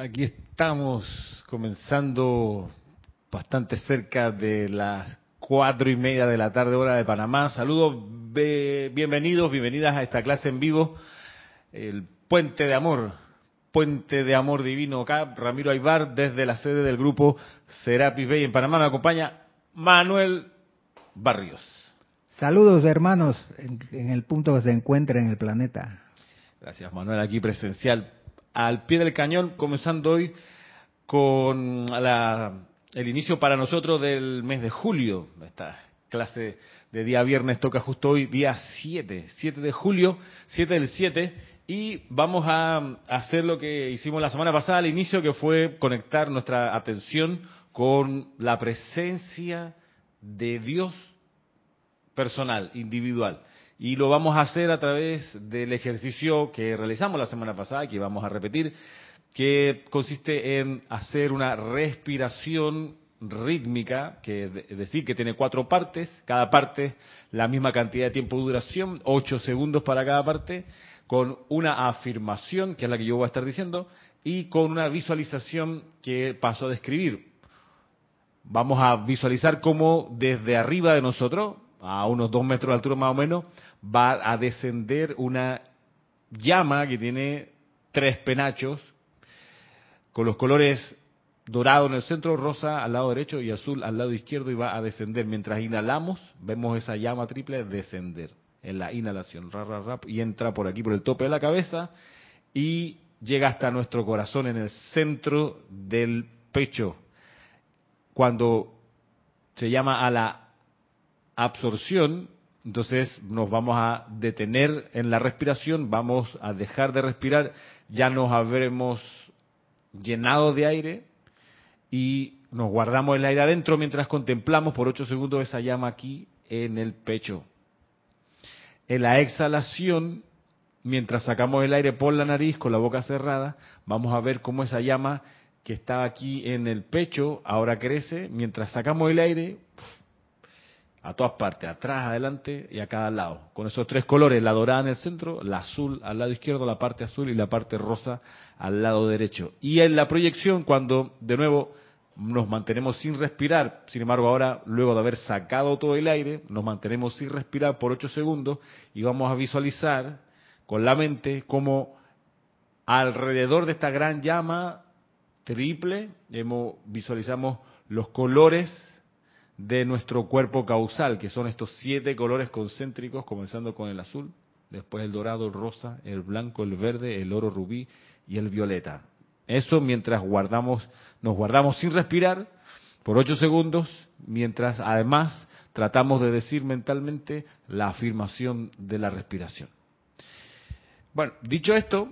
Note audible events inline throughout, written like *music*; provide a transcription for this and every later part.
Aquí estamos comenzando bastante cerca de las cuatro y media de la tarde hora de Panamá. Saludos, bienvenidos, bienvenidas a esta clase en vivo, el Puente de Amor, Puente de Amor Divino acá, Ramiro Aybar desde la sede del grupo Serapis Bay en Panamá. Me acompaña Manuel Barrios. Saludos hermanos en, el punto que se encuentra en el planeta. Gracias Manuel, aquí presencial al pie del cañón, comenzando hoy con el inicio para nosotros del mes de julio. Esta clase de día viernes toca justo hoy, día 7, 7 de julio, 7 del 7, y vamos a hacer lo que hicimos la semana pasada al inicio, que fue conectar nuestra atención con la presencia de Dios personal, individual. Y lo vamos a hacer a través del ejercicio que realizamos la semana pasada, que vamos a repetir, que consiste en hacer una respiración rítmica, que es decir, que tiene cuatro partes, cada parte la misma cantidad de tiempo de duración, ocho segundos para cada parte, con una afirmación, que es la que yo voy a estar diciendo, y con una visualización que paso a describir. Vamos a visualizar cómo desde arriba de nosotros, a unos dos metros de altura más o menos, va a descender una llama que tiene tres penachos, con los colores dorado en el centro, rosa al lado derecho y azul al lado izquierdo y va a descender. Mientras inhalamos, vemos esa llama triple descender en la inhalación, y entra por aquí, por el tope de la cabeza y llega hasta nuestro corazón en el centro del pecho. Cuando se llama a la absorción, entonces nos vamos a detener en la respiración, vamos a dejar de respirar, ya nos habremos llenado de aire y nos guardamos el aire adentro mientras contemplamos por ocho segundos esa llama aquí en el pecho. En la exhalación, mientras sacamos el aire por la nariz con la boca cerrada, vamos a ver cómo esa llama que estaba aquí en el pecho ahora crece. Mientras sacamos el aire, a todas partes, atrás, adelante y a cada lado. Con esos tres colores, la dorada en el centro, la azul al lado izquierdo, la parte azul y la parte rosa al lado derecho. Y en la proyección, cuando de nuevo nos mantenemos sin respirar, sin embargo ahora, luego de haber sacado todo el aire, nos mantenemos sin respirar por ocho segundos y vamos a visualizar con la mente como alrededor de esta gran llama triple, visualizamos los colores de nuestro cuerpo causal, que son estos siete colores concéntricos, comenzando con el azul, después el dorado, el rosa, el blanco, el verde, el oro rubí y el violeta. Eso mientras guardamos, nos guardamos sin respirar por ocho segundos, mientras además tratamos de decir mentalmente la afirmación de la respiración. Bueno, dicho esto,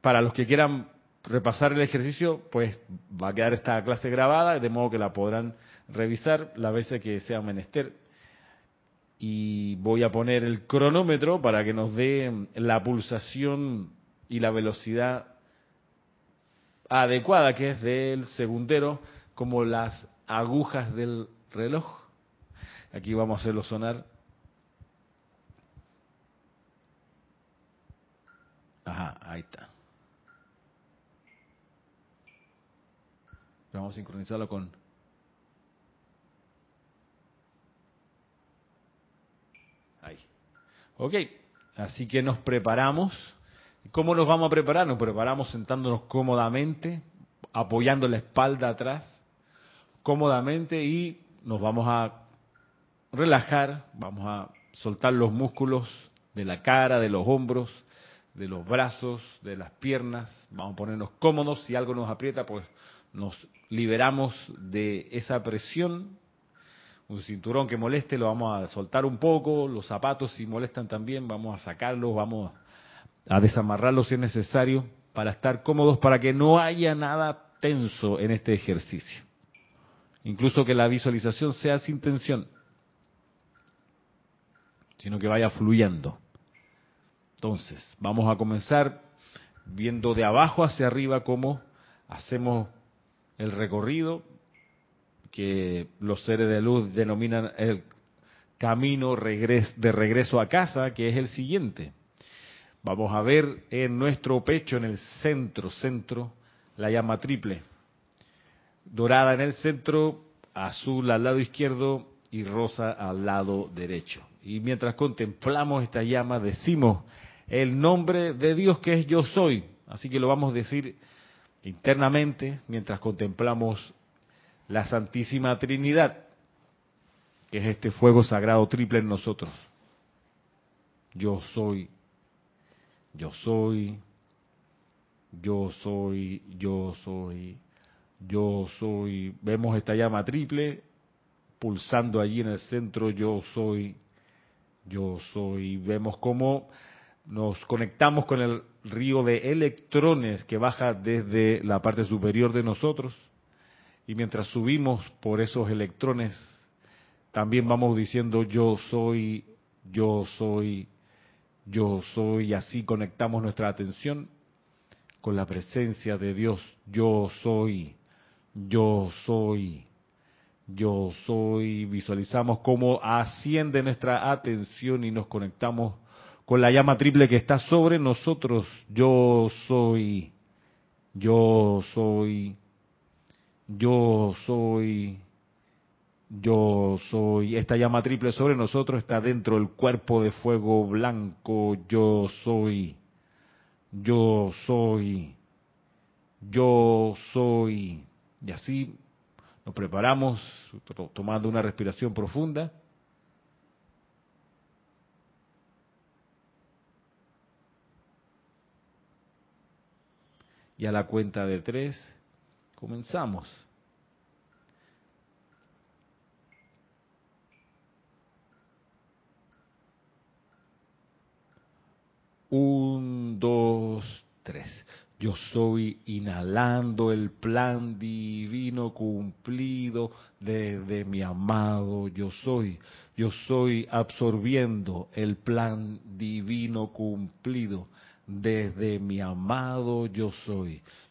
para los que quieran repasar el ejercicio, pues va a quedar esta clase grabada, de modo que la podrán revisar las veces que sea menester. Y voy a poner el cronómetro para que nos dé la pulsación y la velocidad adecuada, que es del segundero, como las agujas del reloj. Aquí vamos a hacerlo sonar. Ajá, ahí está. Vamos a sincronizarlo con Ok, así que nos preparamos. ¿Cómo nos vamos a preparar? Nos preparamos sentándonos cómodamente, apoyando la espalda atrás, cómodamente y nos vamos a relajar, vamos a soltar los músculos de la cara, de los hombros, de los brazos, de las piernas, vamos a ponernos cómodos, si algo nos aprieta, pues nos liberamos de esa presión un cinturón que moleste lo vamos a soltar un poco, los zapatos si molestan también vamos a sacarlos, vamos a desamarrarlos si es necesario para estar cómodos, para que no haya nada tenso en este ejercicio. Incluso que la visualización sea sin tensión, sino que vaya fluyendo. Entonces, vamos a comenzar viendo de abajo hacia arriba cómo hacemos el recorrido, que los seres de luz denominan el camino de regreso a casa, que es el siguiente. Vamos a ver en nuestro pecho, en el centro, centro, la llama triple. Dorada en el centro, azul al lado izquierdo y rosa al lado derecho. Y mientras contemplamos esta llama, decimos el nombre de Dios que es yo soy. Así que lo vamos a decir internamente mientras contemplamos la Santísima Trinidad, que es este fuego sagrado triple en nosotros. Yo soy, yo soy, yo soy, yo soy, yo soy. Vemos esta llama triple pulsando allí en el centro, yo soy, yo soy. Vemos cómo nos conectamos con el río de electrones que baja desde la parte superior de nosotros y mientras subimos por esos electrones también vamos diciendo yo soy, yo soy, yo soy y así conectamos nuestra atención con la presencia de Dios. Yo soy, yo soy, yo soy. Visualizamos cómo asciende nuestra atención y nos conectamos con la llama triple que está sobre nosotros. Yo soy, yo soy, yo soy, yo soy. Esta llama triple sobre nosotros está dentro del cuerpo de fuego blanco. Yo soy, yo soy, yo soy. Y así nos preparamos tomando una respiración profunda. Y a la cuenta de tres, comenzamos. Un, dos, tres. Yo soy inhalando el plan divino cumplido desde mi amado yo soy. Yo soy absorbiendo el plan divino cumplido desde mi amado yo soy.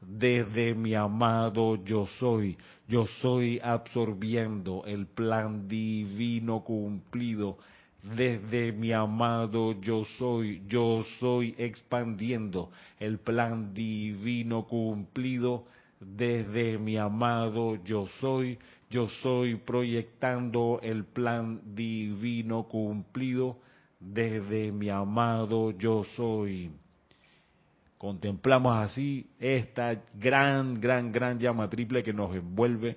desde mi amado yo soy. Yo soy absorbiendo el plan divino cumplido desde mi amado yo soy. Yo soy expandiendo el plan divino cumplido desde mi amado yo soy. Yo soy proyectando el plan divino cumplido desde mi amado yo soy. Contemplamos así esta gran, gran, gran llama triple que nos envuelve,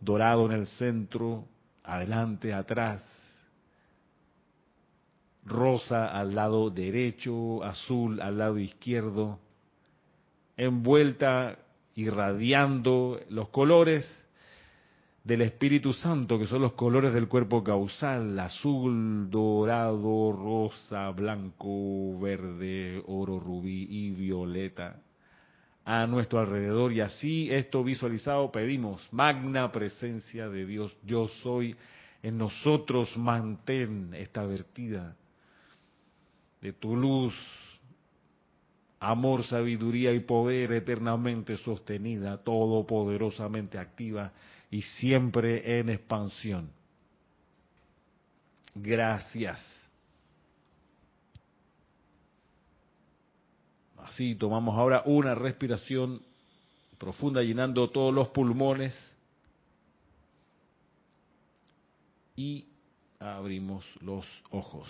dorado en el centro, adelante, atrás, rosa al lado derecho, azul al lado izquierdo, envuelta, irradiando los colores del Espíritu Santo, que son los colores del cuerpo causal, azul, dorado, rosa, blanco, verde, oro, rubí y violeta, a nuestro alrededor. Y así esto visualizado pedimos, magna presencia de Dios, yo soy, en nosotros mantén esta vertida de tu luz, amor, sabiduría y poder eternamente sostenida, todopoderosamente activa y siempre en expansión. Gracias. Así tomamos ahora una respiración profunda llenando todos los pulmones y abrimos los ojos.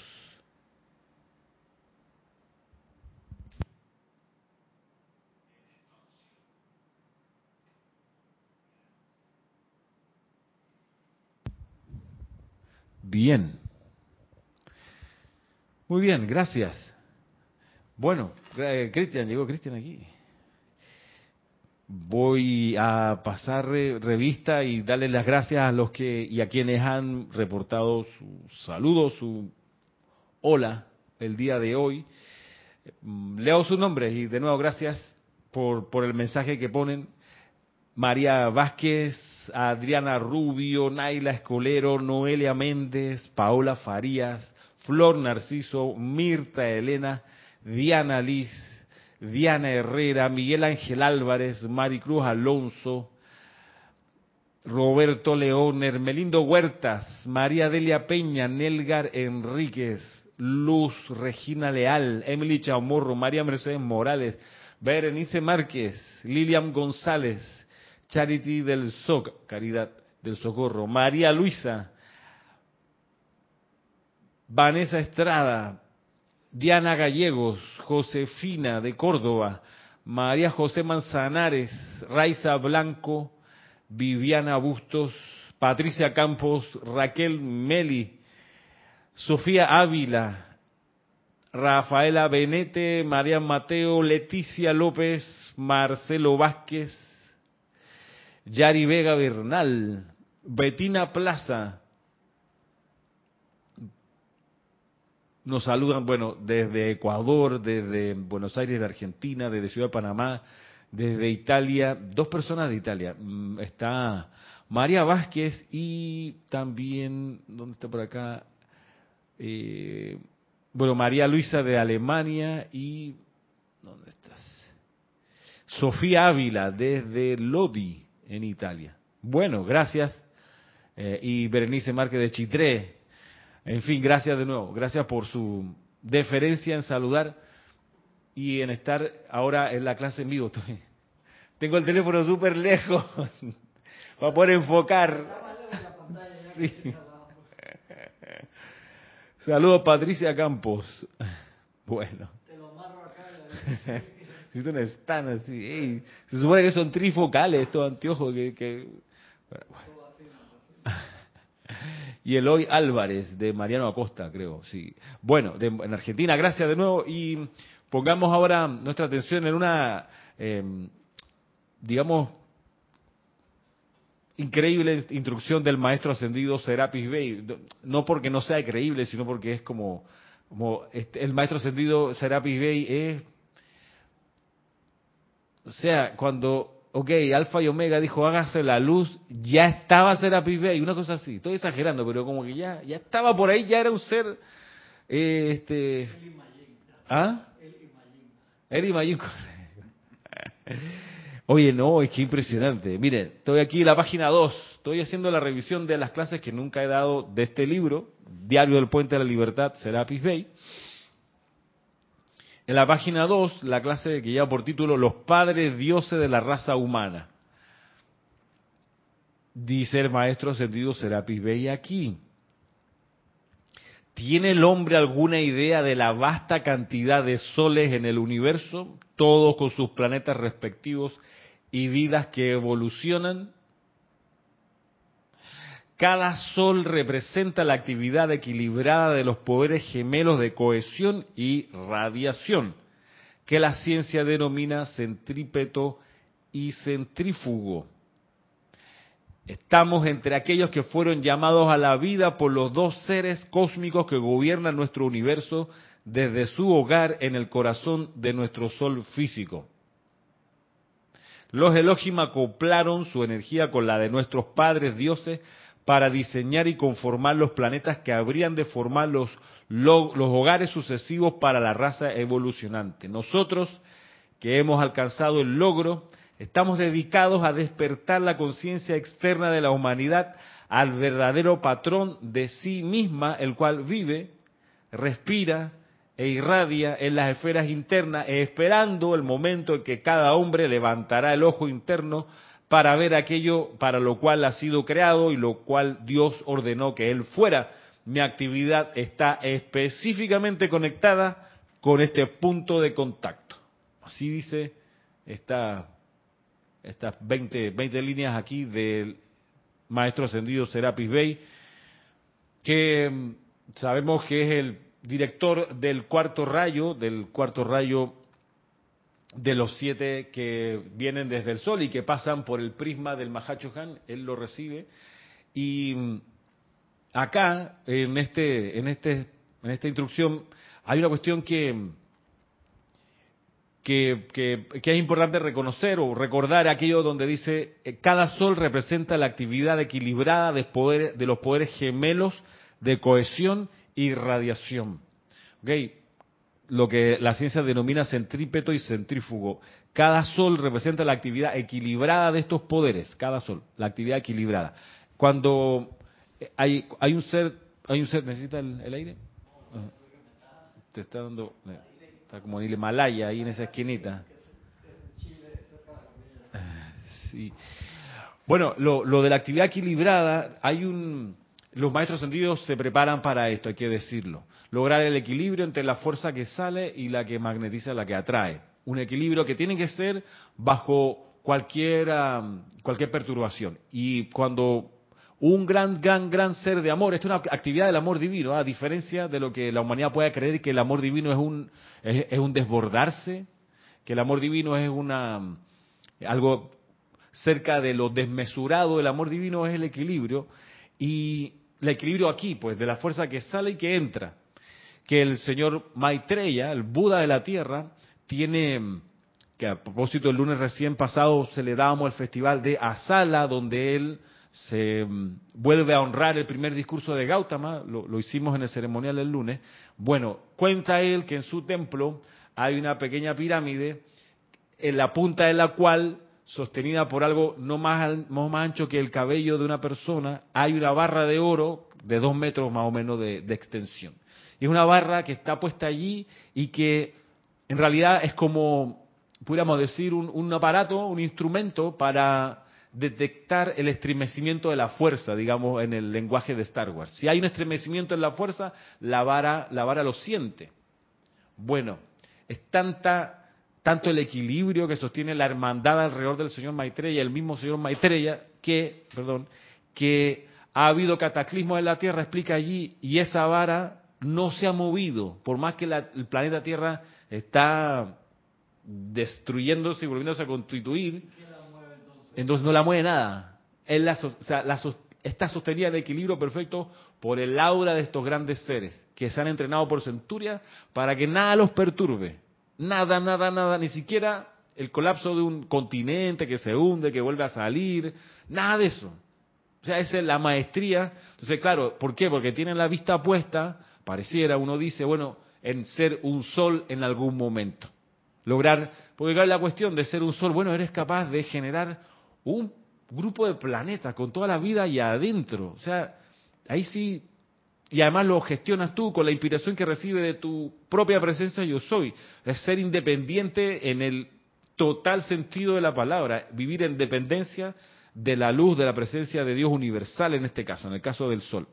Bien. Muy bien, gracias. Bueno, eh, Cristian, llegó Cristian aquí. Voy a pasar revista y darle las gracias a los que y a quienes han reportado su saludo, su hola el día de hoy. Mm, leo sus nombres y de nuevo gracias por, por el mensaje que ponen. María Vázquez, Adriana Rubio, Naila Escolero, Noelia Méndez, Paola Farías, Flor Narciso, Mirta Elena, Diana Liz, Diana Herrera, Miguel Ángel Álvarez, Maricruz Alonso, Roberto León, Hermelindo Huertas, María Delia Peña, Nelgar Enríquez, Luz Regina Leal, Emily Chamorro, María Mercedes Morales, Berenice Márquez, Lilian González, Charity del SOC, Caridad del Socorro, María Luisa, Vanessa Estrada, Diana Gallegos, Josefina de Córdoba, María José Manzanares, Raiza Blanco, Viviana Bustos, Patricia Campos, Raquel Meli, Sofía Ávila, Rafaela Benete, María Mateo, Leticia López, Marcelo Vázquez, Yari Vega Bernal, Betina Plaza, nos saludan, bueno, desde Ecuador, desde Buenos Aires, Argentina, desde Ciudad de Panamá, desde Italia, dos personas de Italia. Mm, está María Vázquez y también, ¿dónde está por acá? Eh, bueno, María Luisa de Alemania y, ¿dónde estás? Sofía Ávila desde Lodi, en Italia. Bueno, gracias. Eh, y Berenice Márquez de Chitré, en fin, gracias de nuevo. Gracias por su deferencia en saludar y en estar ahora en la clase en vivo. Tengo el teléfono súper lejos *laughs* para poder enfocar. Saludos Patricia Campos. *laughs* Bueno. Te lo acá. *laughs* Están así. se supone que son trifocales estos anteojos que... *laughs* y Eloy Álvarez de Mariano Acosta, creo, sí. Bueno, en Argentina, gracias de nuevo y pongamos ahora nuestra atención en una, em, digamos, increíble instrucción del maestro ascendido Serapis Bey, no porque no sea creíble, sino porque es como, como este, el maestro ascendido Serapis Bey es, o sea, cuando ok, Alfa y Omega dijo, hágase la luz, ya estaba Serapis y una cosa así. Estoy exagerando, pero como que ya, ya estaba por ahí, ya era un ser, eh, este... ¿Ah? El Imagín. Oye, no, es que impresionante. Miren, estoy aquí en la página 2, estoy haciendo la revisión de las clases que nunca he dado de este libro, Diario del Puente de la Libertad, Serapis Bay. En la página 2, la clase que lleva por título Los padres dioses de la raza humana. Dice el maestro ascendido Serapis Bey aquí. ¿Tiene el hombre alguna idea de la vasta cantidad de soles en el universo, todos con sus planetas respectivos y vidas que evolucionan? Cada sol representa la actividad equilibrada de los poderes gemelos de cohesión y radiación, que la ciencia denomina centrípeto y centrífugo. Estamos entre aquellos que fueron llamados a la vida por los dos seres cósmicos que gobiernan nuestro universo desde su hogar en el corazón de nuestro sol físico. Los Elohim acoplaron su energía con la de nuestros padres dioses para diseñar y conformar los planetas que habrían de formar los, los hogares sucesivos para la raza evolucionante. Nosotros, que hemos alcanzado el logro, estamos dedicados a despertar la conciencia externa de la humanidad al verdadero patrón de sí misma, el cual vive, respira e irradia en las esferas internas, esperando el momento en que cada hombre levantará el ojo interno para ver aquello para lo cual ha sido creado y lo cual Dios ordenó que él fuera. Mi actividad está específicamente conectada con este punto de contacto. Así dice esta, estas 20, 20 líneas aquí del maestro ascendido Serapis Bey. que mm, sabemos que es el director del cuarto rayo, del cuarto rayo de los siete que vienen desde el sol y que pasan por el prisma del Mahachohan, él lo recibe. Y mm, acá, en, este, en, este, en esta instrucción, hay una cuestión que, que, que, es importante reconocer o recordar aquello donde dice, eh, cada sol representa la actividad equilibrada de, poder, de los poderes gemelos de cohesión y radiación. ¿Okay? Lo que la ciencia denomina centrípeto y centrífugo. Cada sol representa la actividad equilibrada de estos poderes, cada sol, la actividad equilibrada. Cuando hay, hay un ser, hay un ser, ¿necesita el, aire? Te está dando, está como en el Himalaya, ahí en esa esquinita. Sí. Bueno, lo de la actividad equilibrada, hay un, los maestros sentidos se preparan para esto, hay que decirlo. Lograr el equilibrio entre la fuerza que sale y la que magnetiza, la que atrae. Un equilibrio que tiene que ser bajo cualquier, cualquier perturbación. Y cuando un gran, gran, gran ser de amor, esto es una actividad del amor divino, a diferencia de lo que la humanidad puede creer que el amor divino es un, es un desbordarse, que el amor divino es una algo cerca de lo desmesurado, el amor divino es el equilibrio. Y el equilibrio aquí, pues, de la fuerza que sale y que entra. Que el señor Maitreya, el Buda de la Tierra, tiene, que a propósito el lunes recién pasado celebrábamos el festival de Asala, donde él se mm, vuelve a honrar el primer discurso de Gautama, lo, lo hicimos en el ceremonial del lunes. Bueno, cuenta él que en su templo hay una pequeña pirámide en la punta de la cual sostenida por algo no más, más ancho que el cabello de una persona, hay una barra de oro de dos metros más o menos de, extensión. Y es una barra que está puesta allí y que en realidad es como, pudiéramos decir, un, un aparato, un instrumento para detectar el estremecimiento de la fuerza, digamos, en el lenguaje de Star Wars. Si hay un estremecimiento en la fuerza, la vara, la vara lo siente. Bueno, es tanta tanto el equilibrio que sostiene la hermandad alrededor del señor Maitreya, el mismo señor Maitreya, que, perdón, que ha habido cataclismo en la Tierra, explica allí, y esa vara no se ha movido, por más que el planeta Tierra está destruyéndose y volviéndose a constituir, entonces? no la mueve nada. La, la, está sostenida en equilibrio perfecto por el aura de estos grandes seres que se han entrenado por centurias para que nada los perturbe. Nada, nada, nada, ni siquiera el colapso de un continente que se hunde, que vuelve a salir, nada de eso. O sea, esa es la maestría. Entonces, claro, ¿por qué? Porque tienen la vista puesta, pareciera, uno dice, bueno, en ser un sol en algún momento. Lograr, porque claro, la cuestión de ser un sol, bueno, eres capaz de generar un grupo de planetas con toda la vida y adentro. O sea, ahí sí y además lo gestionas tú con la inspiración que recibe de tu propia presencia yo soy. Es ser independiente en el total sentido de la palabra, vivir en dependencia de la luz de la presencia de Dios universal en este caso, en el caso del sol.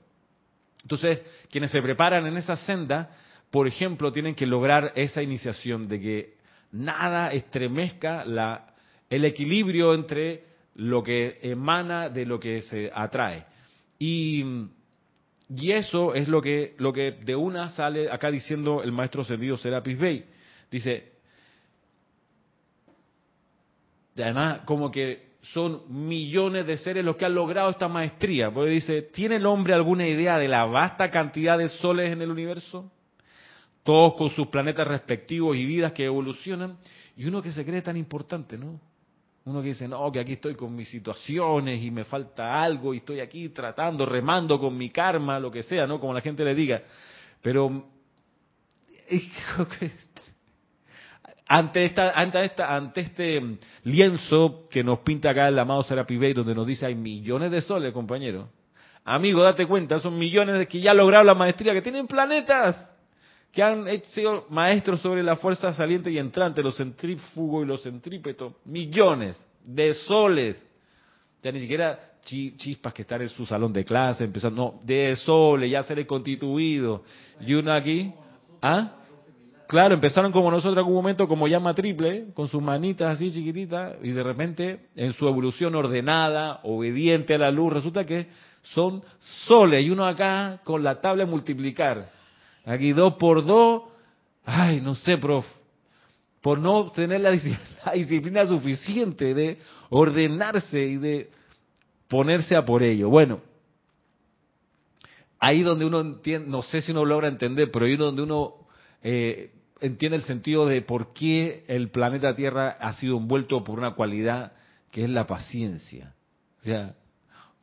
Entonces, quienes se preparan en esa senda, por ejemplo, tienen que lograr esa iniciación de que nada estremezca la, el equilibrio entre lo que emana de lo que se atrae. Y y eso es lo que, lo que de una sale acá diciendo el maestro ascendido Serapis Bey. Dice, además como que son millones de seres los que han logrado esta maestría. Porque dice, ¿tiene el hombre alguna idea de la vasta cantidad de soles en el universo? Todos con sus planetas respectivos y vidas que evolucionan. Y uno que se cree tan importante, ¿no? Uno que dice, no, que aquí estoy con mis situaciones y me falta algo y estoy aquí tratando, remando con mi karma, lo que sea, ¿no? Como la gente le diga. Pero *laughs* ante esta, ante esta, ante este lienzo que nos pinta acá el amado Serapi Bey, donde nos dice hay millones de soles, compañero. Amigo, date cuenta, son millones de que ya lograron la maestría, que tienen planetas que han sido maestros sobre la fuerza saliente y entrante, los centrífugos y los centrípetos, millones de soles. Ya ni siquiera chispas que están en su salón de clase, empezando, no, de soles, ya se le constituido. Y uno aquí, ¿ah? Claro, empezaron como nosotros en algún momento como llama triple, con sus manitas así chiquititas, y de repente en su evolución ordenada, obediente a la luz, resulta que son soles. Y uno acá con la tabla multiplicar. Aquí dos por dos, ay, no sé, prof, por no tener *laughs* la disciplina, suficiente de ordenarse y de ponerse a por ello. Bueno, ahí donde uno entiende, no sé si uno logra entender, pero ahí donde uno eh, entiende el sentido de por qué el planeta Tierra ha sido envuelto por una cualidad que es la paciencia. O sea,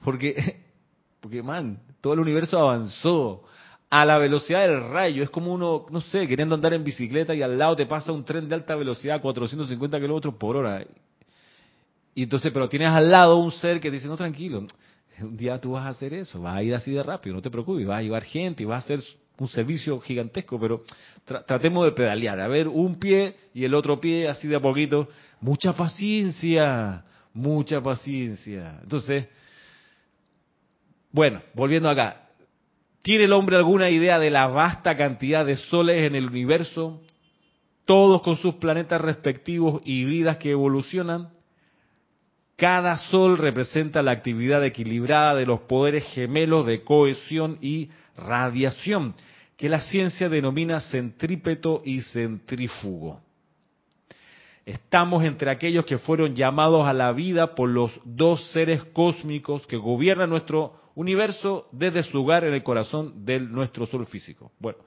porque, *laughs* porque man, todo el universo avanzó, a la velocidad del rayo. Es como uno, no sé, queriendo andar en bicicleta y al lado te pasa un tren de alta velocidad, 450 kilómetros por hora. Y entonces, pero tienes al lado un ser que dice, no, tranquilo, un día tú vas a hacer eso, vas a ir así de rápido, no te preocupes, vas a llevar gente y vas a hacer un servicio gigantesco, pero tratemos de pedalear, a ver, un pie y el otro pie así de a poquito. Mucha paciencia, mucha paciencia. Entonces, bueno, volviendo acá, ¿Tiene el hombre alguna idea de la vasta cantidad de soles en el universo? Todos con sus planetas respectivos y vidas que evolucionan. Cada sol representa la actividad equilibrada de los poderes gemelos de cohesión y radiación, que la ciencia denomina centrípeto y centrífugo. Estamos entre aquellos que fueron llamados a la vida por los dos seres cósmicos que gobiernan nuestro universo desde su lugar en el corazón de nuestro sol físico. Bueno,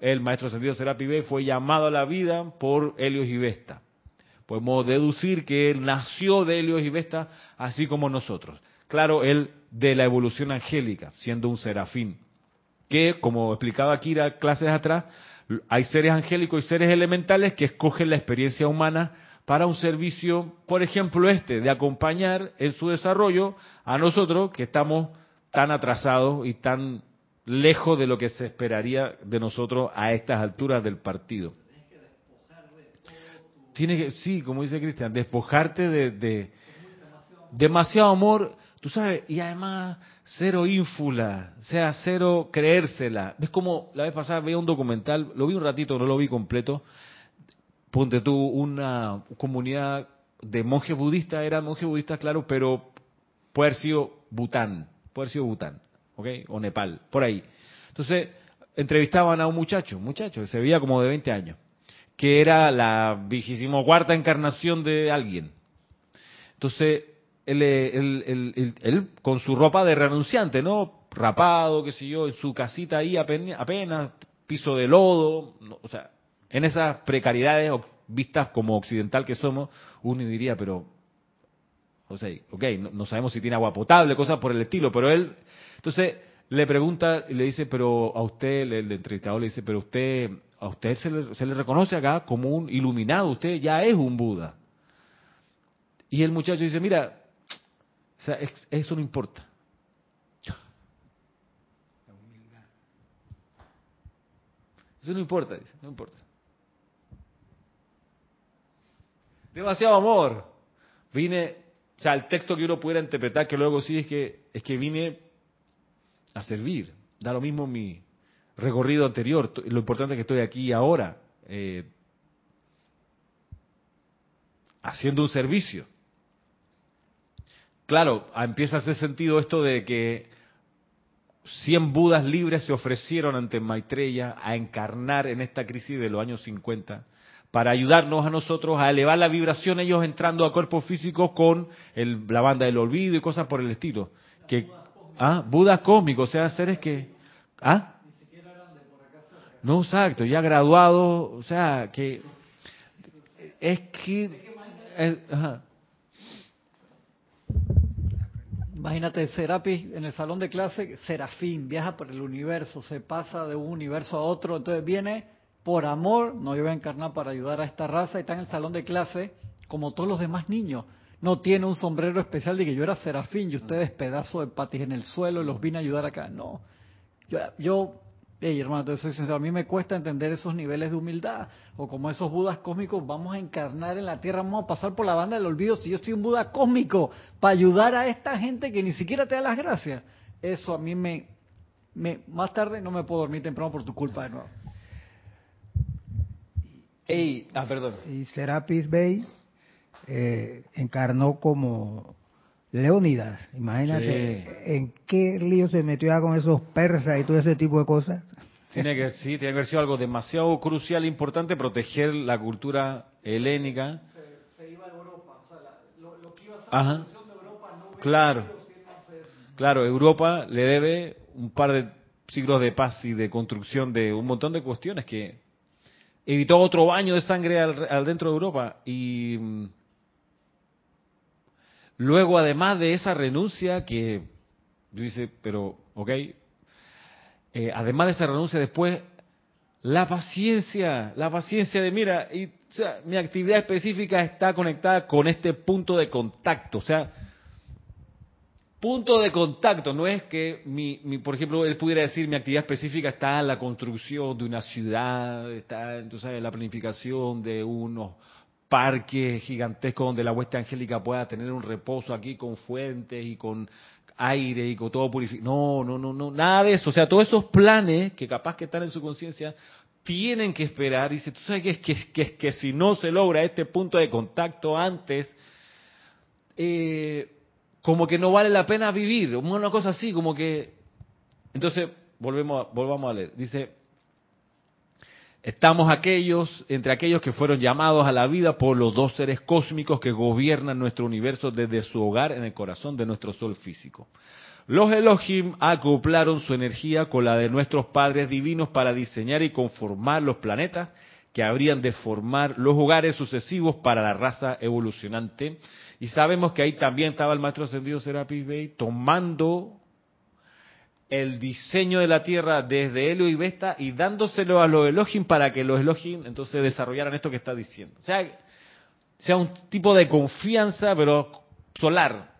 el maestro ascendido Serapi B fue llamado a la vida por Helios y Vesta. Podemos deducir que él nació de Helios y Vesta, así como nosotros. Claro, él de la evolución angélica, siendo un serafín. Que, como explicaba Kira clases atrás, hay seres angélicos y seres elementales que escogen la experiencia humana para un servicio, por ejemplo este, de acompañar en su desarrollo a nosotros que estamos tan atrasados y tan lejos de lo que se esperaría de nosotros a estas alturas del partido. Tiene que, sí, como dice Cristian, despojarte de, de demasiado amor, tú sabes, y además cero ínfula, o sea, cero creérsela. ¿Ves como la vez pasada veía un documental, lo vi un ratito, no lo vi completo, ponte tú una comunidad de monjes budistas, eran monjes budistas, claro, pero puede haber sido Bután, puede haber sido Bután, ¿ok? O Nepal, por ahí. Entonces, entrevistaban a un muchacho, un muchacho, se veía como de 20 años, que era la vigésimo cuarta encarnación de alguien. Entonces, él, él, con su ropa de renunciante, ¿no? Rapado, qué sé yo, en su casita ahí apenas, piso de lodo, o sea, en esas precariedades vistas como occidental que somos, uno diría, pero, o sea, ok, no, sabemos si tiene agua potable, cosas por el estilo, pero él, entonces le pregunta y le dice, pero a usted, el, entrevistador le dice, pero usted, a usted se le, se le reconoce acá como un iluminado, usted ya es un Buda. Y el muchacho dice, mira, o sea, eso no importa. Eso no importa, dice, no importa. demasiado amor. Vine, o sea, el texto que uno pudiera interpretar que luego sí es que es que vine a servir. Da lo mismo mi recorrido anterior. Lo importante es que estoy aquí ahora, eh, haciendo un servicio. Claro, empieza a hacer sentido esto de que 100 Budas libres se ofrecieron ante Maitreya a encarnar en esta crisis de los años 50 para ayudarnos a nosotros a elevar la vibración, ellos entrando a cuerpos físicos con el, la banda del olvido y cosas por el estilo. Que, ah, Buda cósmico, o sea, seres que... ¿Ah? No, exacto, ya graduados, o sea, que... Es que... Imagínate, Serapis en el salón de clase, Serafín, viaja por el universo, se pasa de un universo a otro, entonces viene por amor, no iba a encarnar para ayudar a esta raza y está en el salón de clase como todos los demás niños. No tiene un sombrero especial de que yo era serafín y ustedes pedazo de patis en el suelo y los vine a ayudar acá. No. Yo, yo hey, hermano, entonces a mí me cuesta entender esos niveles de humildad. O como esos budas cósmicos, vamos a encarnar en la tierra, vamos a pasar por la banda del olvido si yo soy un buda cósmico para ayudar a esta gente que ni siquiera te da las gracias. Eso a mí me, me más tarde no me puedo dormir temprano por tu culpa de nuevo. Ey, ah, perdón. Y Serapis Bey eh, encarnó como Leónidas. Imagínate en qué lío se metió ya con esos persas y todo ese tipo de cosas. Tiene que, sí, tiene que haber sido algo demasiado crucial e importante proteger la cultura helénica. Se, iba a Europa, o sea, lo, lo, que iba a ser Ajá. la de Europa no Claro. Claro, Europa le debe un par de siglos de paz y de construcción de un montón de cuestiones que evitó otro baño de sangre al, al dentro de Europa y mm, luego además de esa renuncia que yo dice, pero ok, eh, además de esa renuncia después la paciencia, la paciencia de mira, y, o sea, mi actividad específica está conectada con este punto de contacto, o sea, punto de contacto, no es que mi, mi, por ejemplo, él pudiera decir mi actividad específica está en la construcción de una ciudad, está entonces en la planificación de unos parques gigantescos donde la hueste angélica pueda tener un reposo aquí con fuentes y con aire y con todo purificado. No, no, no, no, nada de eso. O sea, todos esos planes que capaz que están en su conciencia tienen que esperar. Y tú sabes que es que, que, que si no se logra este punto de contacto antes, eh, como que no vale la pena vivir, una cosa así, como que... Entonces, volvemos a, volvamos a leer. Dice, estamos aquellos, entre aquellos que fueron llamados a la vida por los dos seres cósmicos que gobiernan nuestro universo desde su hogar en el corazón de nuestro sol físico. Los Elohim acoplaron su energía con la de nuestros padres divinos para diseñar y conformar los planetas que habrían de formar los hogares sucesivos para la raza evolucionante. Y sabemos que ahí también estaba el maestro ascendido Serapis Bey tomando el diseño de la Tierra desde Helio y Vesta y dándoselo a los Elohim para que los Elohim entonces desarrollaran esto que está diciendo. O sea, sea un tipo de confianza, pero solar.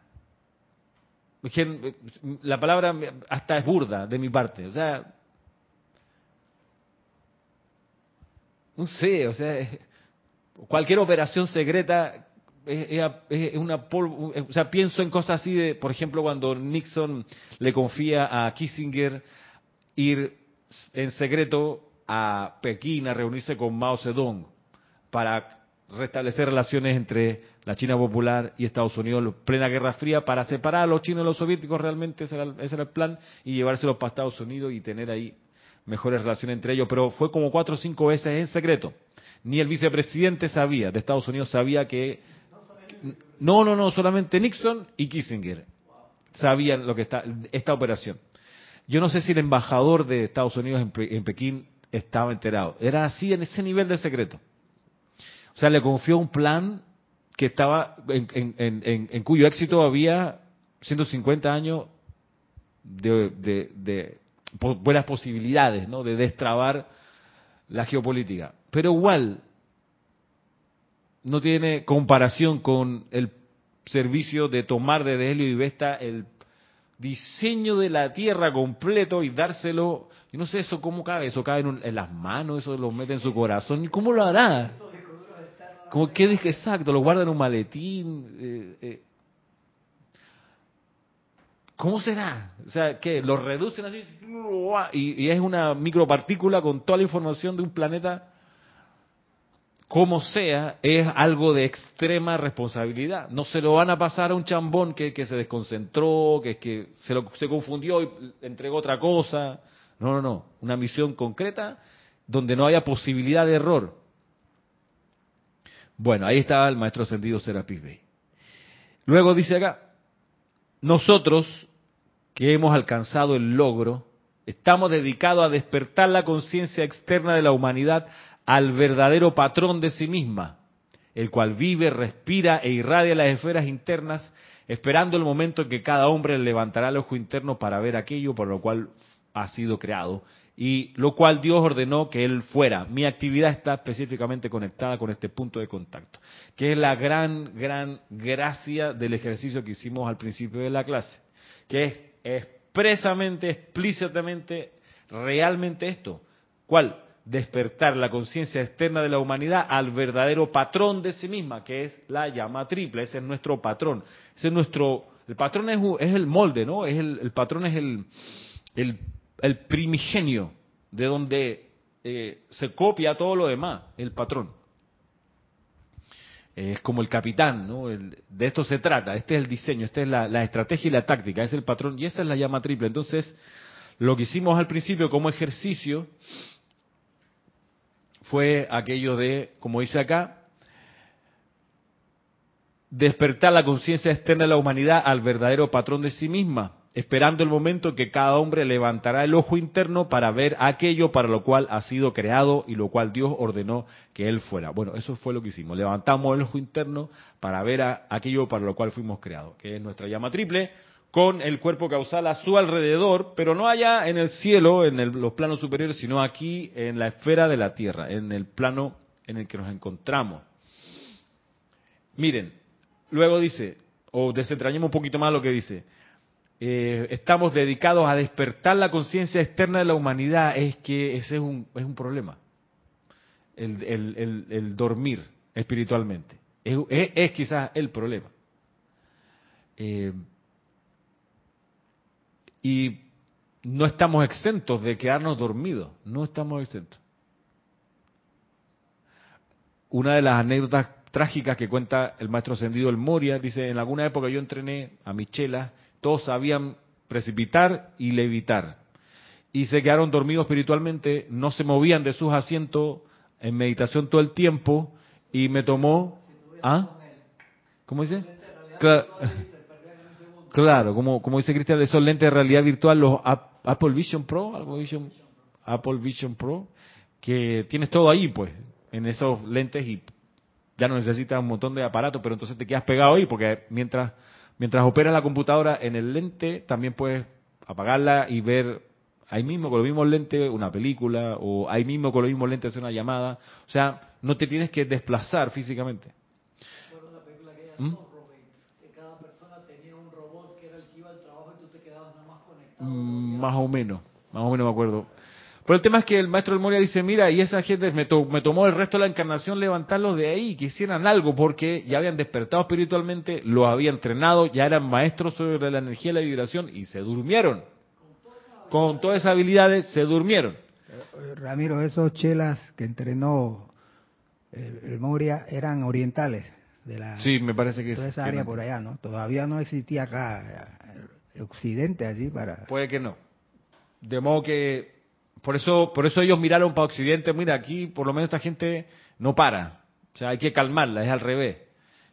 La palabra hasta es burda de mi parte. O sea, no sé, o sea, cualquier operación secreta es, es una polvo, o sea, pienso en cosas así de, por ejemplo, cuando Nixon le confía a Kissinger ir en secreto a Pekín a reunirse con Mao Zedong para restablecer relaciones entre la China popular y Estados Unidos, plena Guerra Fría, para separar a los chinos y los soviéticos, realmente ese era, ese era el plan, y llevárselos para Estados Unidos y tener ahí mejores relaciones entre ellos, pero fue como cuatro o cinco veces en secreto. Ni el vicepresidente sabía, de Estados Unidos sabía que... No, no, no, solamente Nixon y Kissinger sabían lo que está, esta operación. Yo no sé si el embajador de Estados Unidos en, en Pekín estaba enterado. Era así en ese nivel de secreto. O sea, le confió un plan que estaba, en, en, en, en cuyo éxito había 150 años de, de, de, buenas posibilidades, ¿no? De destrabar la geopolítica. Pero igual no tiene comparación con el servicio de tomar de Helio y Vesta el diseño de la Tierra completo y dárselo. Yo no sé eso cómo cabe, eso cabe en, en las manos, eso lo mete en su corazón. ¿Y cómo lo hará? Como que exacto, lo guarda en un maletín. Eh, eh. ¿Cómo será? O sea, que lo reducen así y, y, es una micropartícula con toda la información de un planeta, como sea, es algo de extrema responsabilidad. No se lo van a pasar a un chambón que, se desconcentró, que, se, confundió y entregó otra cosa. No, no, no. Una misión concreta donde no haya posibilidad de error. Bueno, ahí estaba el maestro ascendido Serapis Bey. Luego dice acá, nosotros que hemos alcanzado el logro, estamos dedicados a despertar la conciencia externa de la humanidad al verdadero patrón de sí misma, el cual vive, respira e irradia las esferas internas, esperando el momento en que cada hombre levantará el ojo interno para ver aquello por lo cual ha sido creado y lo cual Dios ordenó que él fuera. Mi actividad está específicamente conectada con este punto de contacto, que es la gran, gran gracia del ejercicio que hicimos al principio de la clase, que es expresamente, explícitamente, realmente esto. ¿Cuál? Despertar la conciencia externa de la humanidad al verdadero patrón de sí misma, que es la llama triple, ese es nuestro patrón, ese es nuestro, el patrón es, es el molde, ¿no? Es el, el patrón es el, el primigenio, de donde eh, se copia todo lo demás, el patrón. Es como el capitán, ¿no? de esto se trata, este es el diseño, esta es la, la estrategia y la táctica, es el patrón y esa es la llama triple. Entonces, lo que hicimos al principio como ejercicio fue aquello de, como dice acá, despertar la conciencia externa de la humanidad al verdadero patrón de sí misma, esperando el momento en que cada hombre levantará el ojo interno para ver aquello para lo cual ha sido creado y lo cual Dios ordenó que él fuera. Bueno, eso fue lo que hicimos. Levantamos el ojo interno para ver aquello para lo cual fuimos creados, que es nuestra llama triple, con el cuerpo causal a su alrededor, pero no allá en el cielo, en los planos superiores, sino aquí en la esfera de la tierra, en el plano en el que nos encontramos. Miren, luego dice, o desentrañemos un poquito más lo que dice, eh, estamos dedicados a despertar la conciencia externa de la humanidad, es que ese es un, es un problema, el, dormir espiritualmente. Es, quizás el problema. Eh, y no estamos exentos de quedarnos dormidos, no estamos exentos. Una de las anécdotas trágicas que cuenta el maestro ascendido el Moria, dice, en alguna época yo entrené a Michela, todos sabían precipitar y levitar. Y se quedaron dormidos espiritualmente, no se movían de sus asientos en meditación todo el tiempo y me tomó... ¿Ah? ¿Cómo dice? Claro, como, como dice Cristian, de esos lentes de realidad virtual, los Apple Vision Pro, Apple Vision Pro, que tienes todo ahí, pues, en esos lentes y ya no necesitas un montón de aparatos, pero entonces te quedas pegado ahí, porque mientras, mientras operas la computadora en el lente, también puedes apagarla y ver ahí mismo con los mismos lentes una película, o ahí mismo con los mismos lentes hacer una llamada. O sea, no te tienes que desplazar físicamente. Mm, más o menos, más o menos me acuerdo. Pero el tema es que el maestro del Moria dice, mira, y esa gente me, me, tomó el resto de la encarnación levantarlos de ahí, que hicieran algo, porque ya habían despertado espiritualmente, lo habían entrenado, ya eran maestros sobre la energía y la vibración, y se durmieron. Con todas esas habilidades, se durmieron. Ramiro, esos chelas que entrenó el, el Moria eran orientales. De la, sí, me parece que toda esa área por allá, ¿no? Todavía no existía acá Occidente allí para... Puede que no. De modo que, por eso, por eso ellos miraron para Occidente, mira, aquí por lo menos esta gente no para. O sea, hay que calmarla, es al revés.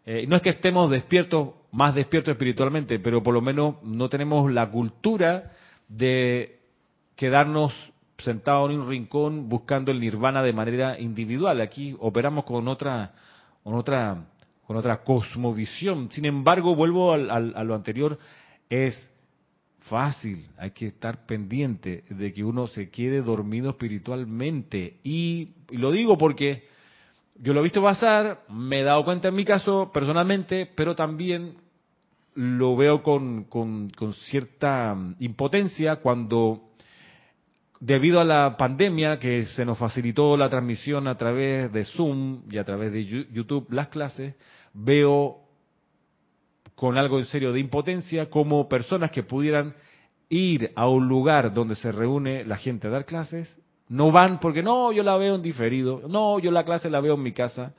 Eh, no es que estemos despiertos, más despiertos espiritualmente, pero por lo menos no tenemos la cultura de quedarnos sentados en un rincón buscando el nirvana de manera individual. Aquí operamos con otra, con otra, con otra cosmovisión. Sin embargo, vuelvo al, a lo anterior, es fácil, hay que estar pendiente de que uno se quede dormido espiritualmente. Y, lo digo porque yo lo he visto pasar, me he dado cuenta en mi caso personalmente, pero también lo veo con, con, cierta impotencia cuando, debido a la pandemia que se nos facilitó la transmisión a través de Zoom y a través de YouTube, las clases, veo con algo en serio de impotencia, como personas que pudieran ir a un lugar donde se reúne la gente a dar clases, no van porque no, yo la veo en diferido, no, yo la clase la veo en mi casa.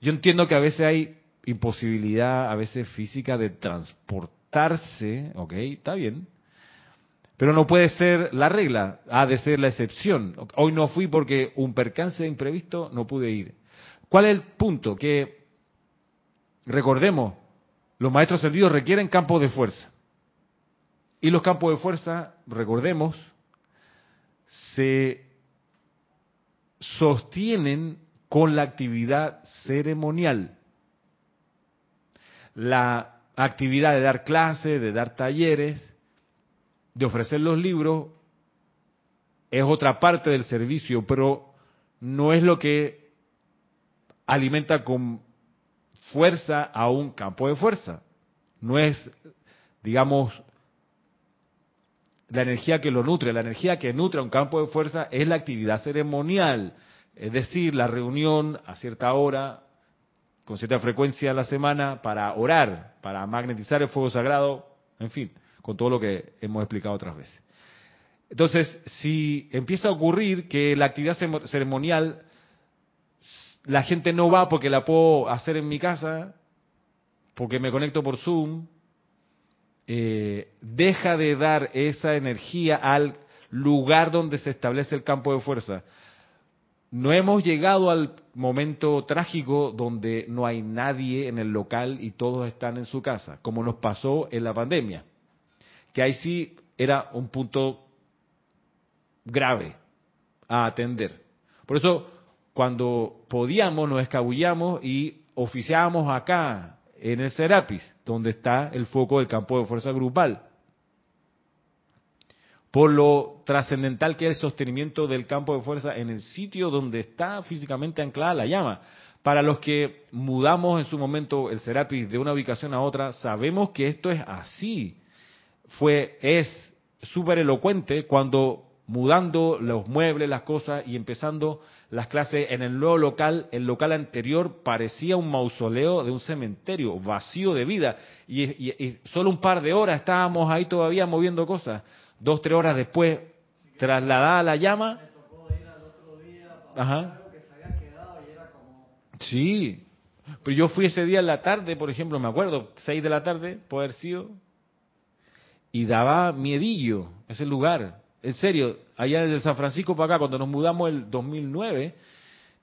Yo entiendo que a veces hay imposibilidad, a veces física, de transportarse, ok, está bien, pero no puede ser la regla, ha de ser la excepción. Hoy no fui porque un percance imprevisto no pude ir. ¿Cuál es el punto? Que recordemos, los maestros servidos requieren campos de fuerza. Y los campos de fuerza, recordemos, se sostienen con la actividad ceremonial. La actividad de dar clases, de dar talleres, de ofrecer los libros, es otra parte del servicio, pero no es lo que alimenta con fuerza a un campo de fuerza. No es, digamos, la energía que lo nutre. La energía que nutre a un campo de fuerza es la actividad ceremonial, es decir, la reunión a cierta hora, con cierta frecuencia a la semana, para orar, para magnetizar el fuego sagrado, en fin, con todo lo que hemos explicado otras veces. Entonces, si empieza a ocurrir que la actividad ceremonial la gente no va porque la puedo hacer en mi casa, porque me conecto por Zoom, eh, deja de dar esa energía al lugar donde se establece el campo de fuerza. No hemos llegado al momento trágico donde no hay nadie en el local y todos están en su casa, como nos pasó en la pandemia, que ahí sí era un punto grave a atender. Por eso, cuando podíamos, nos escabullamos y oficiábamos acá, en el Serapis, donde está el foco del campo de fuerza grupal. Por lo trascendental que es el sostenimiento del campo de fuerza en el sitio donde está físicamente anclada la llama. Para los que mudamos en su momento el Serapis de una ubicación a otra, sabemos que esto es así. Fue, es súper elocuente cuando mudando los muebles, las cosas y empezando las clases en el nuevo local, el local anterior parecía un mausoleo de un cementerio, vacío de vida. Y, solo un par de horas estábamos ahí todavía moviendo cosas. Dos, tres horas después, trasladada la llama. Ajá. Sí, pero yo fui ese día en la tarde, por ejemplo, me acuerdo, seis de la tarde, puede haber sido, y daba miedillo ese lugar en serio, allá desde San Francisco para acá, cuando nos mudamos el 2009,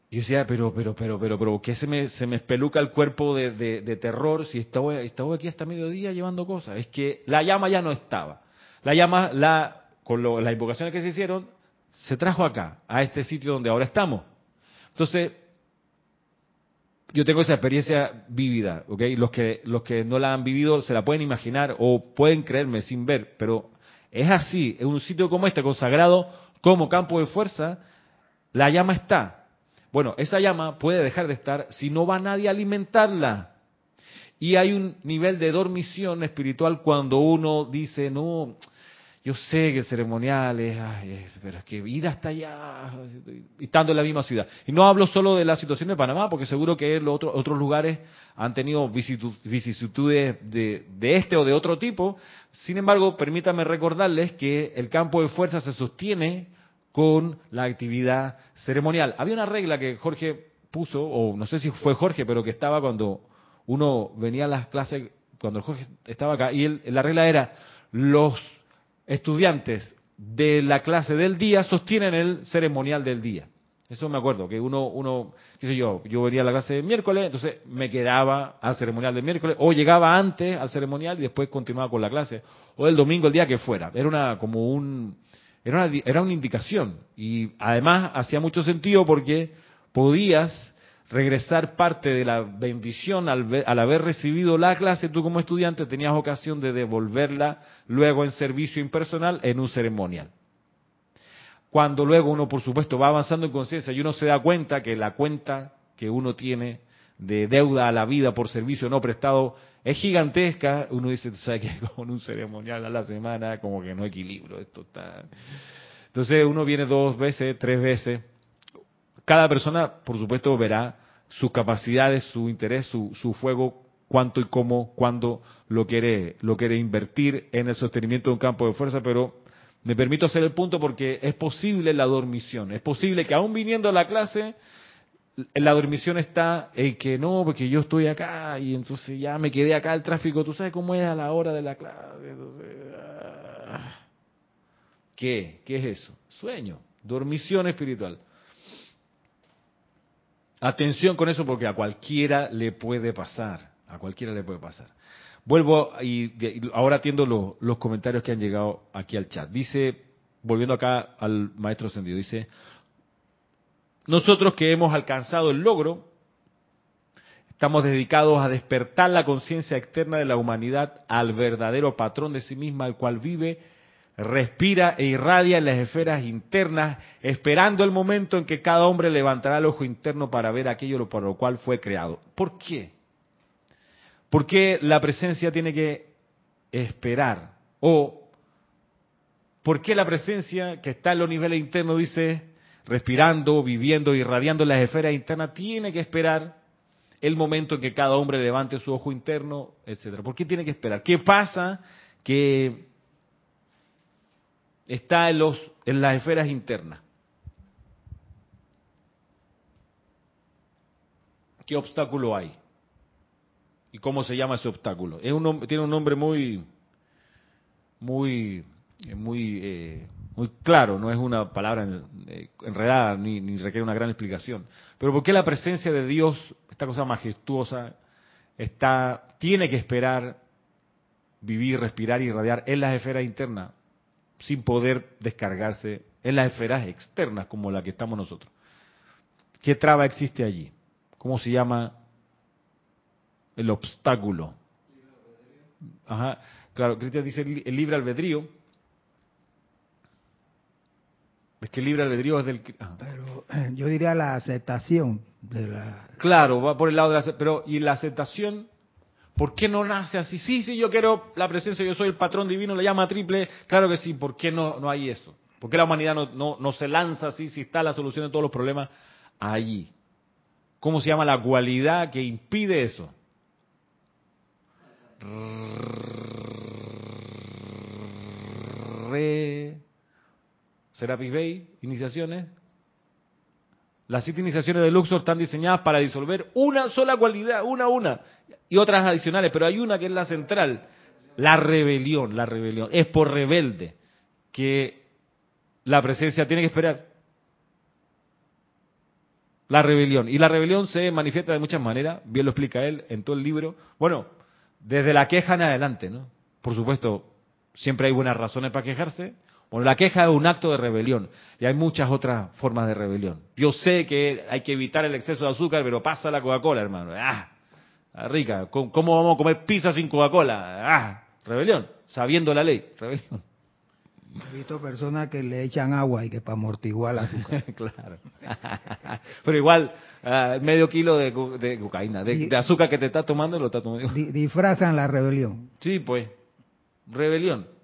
yo decía, pero, pero, pero, pero, pero, ¿qué se me, se me espeluca el cuerpo de, de, terror si estaba, estaba aquí hasta mediodía llevando cosas? Es que la llama ya no estaba. La llama, la, con las invocaciones que se hicieron, se trajo acá, a este sitio donde ahora estamos. Entonces, yo tengo esa experiencia vívida, ¿ok? Los que, los que no la han vivido se la pueden imaginar o pueden creerme sin ver, pero es así, en un sitio como este, consagrado como campo de fuerza, la llama está. Bueno, esa llama puede dejar de estar si no va nadie a alimentarla. Y hay un nivel de dormición espiritual cuando uno dice, no, yo sé que ceremoniales, pero es que ir hasta allá, estando en la misma ciudad. Y no hablo solo de la situación de Panamá, porque seguro que los otros lugares han tenido vicisitudes de, de, este o de otro tipo. Sin embargo, permítanme recordarles que el campo de fuerza se sostiene con la actividad ceremonial. Había una regla que Jorge puso, o no sé si fue Jorge, pero que estaba cuando uno venía a las clases, cuando Jorge estaba acá, y la regla era los estudiantes de la clase del día sostienen el ceremonial del día. Eso me acuerdo, que uno, uno, qué sé yo, yo venía a la clase de miércoles, entonces me quedaba al ceremonial del miércoles, o llegaba antes al ceremonial y después continuaba con la clase, o el domingo, el día que fuera. Era una, como un, era una, era una indicación. Y además hacía mucho sentido porque podías regresar parte de la bendición al, haber recibido la clase, tú como estudiante tenías ocasión de devolverla luego en servicio impersonal en un ceremonial. Cuando luego uno, por supuesto, va avanzando en conciencia y uno se da cuenta que la cuenta que uno tiene de deuda a la vida por servicio no prestado es gigantesca, uno dice, tú sabes que *laughs* con un ceremonial a la semana como que no equilibro, esto está... Entonces uno viene dos veces, tres veces, cada persona, por supuesto, verá sus capacidades, su interés, su, su fuego, cuánto y cómo, cuándo lo quiere, lo quiere invertir en el sostenimiento de un campo de fuerza, pero me permito hacer el punto porque es posible la dormición. Es posible que aún viniendo a la clase, la dormición está en que no, porque yo estoy acá y entonces ya me quedé acá el tráfico. Tú sabes cómo es a la hora de la clase. Ah. ¿Qué? ¿Qué es eso? Sueño, dormición espiritual. Atención con eso porque a cualquiera le puede pasar, a cualquiera le puede pasar. Vuelvo y, ahora atiendo los comentarios que han llegado aquí al chat. Dice, volviendo acá al maestro Sendido, dice, nosotros que hemos alcanzado el logro, estamos dedicados a despertar la conciencia externa de la humanidad al verdadero patrón de sí misma, el cual vive respira e irradia en las esferas internas, esperando el momento en que cada hombre levantará el ojo interno para ver aquello por lo cual fue creado. ¿Por qué? ¿Por qué la presencia tiene que esperar? O ¿por qué la presencia que está en los niveles internos dice, respirando, viviendo, irradiando en las esferas internas, tiene que esperar el momento en que cada hombre levante su ojo interno, etcétera? ¿Por qué tiene que esperar? ¿Qué pasa? Que está en, los, en las esferas internas. ¿Qué obstáculo hay? ¿Y cómo se llama ese obstáculo? Es un, tiene un nombre muy, muy, muy, eh, muy claro, no es una palabra eh, enredada ni, ni requiere una gran explicación. Pero ¿por qué la presencia de Dios, esta cosa majestuosa, está, tiene que esperar vivir, respirar y irradiar en las esferas internas sin poder descargarse en las esferas externas como la que estamos nosotros. ¿Qué traba existe allí? ¿Cómo se llama el obstáculo? Ajá. Claro, Cristian dice el libre albedrío. Es que el libre albedrío es del... Pero eh, yo diría la aceptación de la... Claro, va por el lado de la... Pero, ¿y la aceptación? ¿Por qué no nace así? Sí, sí, yo quiero la presencia, yo soy el patrón divino, le llama triple. Claro que sí, ¿por qué no, no hay eso? ¿Por qué la humanidad no, no, no se lanza así si está la solución de todos los problemas allí? ¿Cómo se llama la cualidad que impide eso? Re... Serapis Bay, iniciaciones. Las siete iniciaciones de Luxor están diseñadas para disolver una sola cualidad, una a una, y otras adicionales, pero hay una que es la central, la rebelión, la rebelión. Es por rebelde que la presencia tiene que esperar. La rebelión. Y la rebelión se manifiesta de muchas maneras, bien lo explica él en todo el libro. Bueno, desde la queja en adelante, ¿no? Por supuesto, siempre hay buenas razones para quejarse, bueno, la queja es un acto de rebelión y hay muchas otras formas de rebelión. Yo sé que hay que evitar el exceso de azúcar, pero pasa la Coca-Cola, hermano. ¡Ah! Rica. ¿Cómo vamos a comer pizza sin Coca-Cola? ¡Ah! Rebelión. Sabiendo la ley. Rebelión. He visto personas que le echan agua y que para amortiguar el azúcar. *laughs* claro. *laughs* Pero igual, ah, medio kilo de, cocaína, de, azúcar que te está tomando, lo está tomando. disfrazan la rebelión. Sí, pues. Rebelión.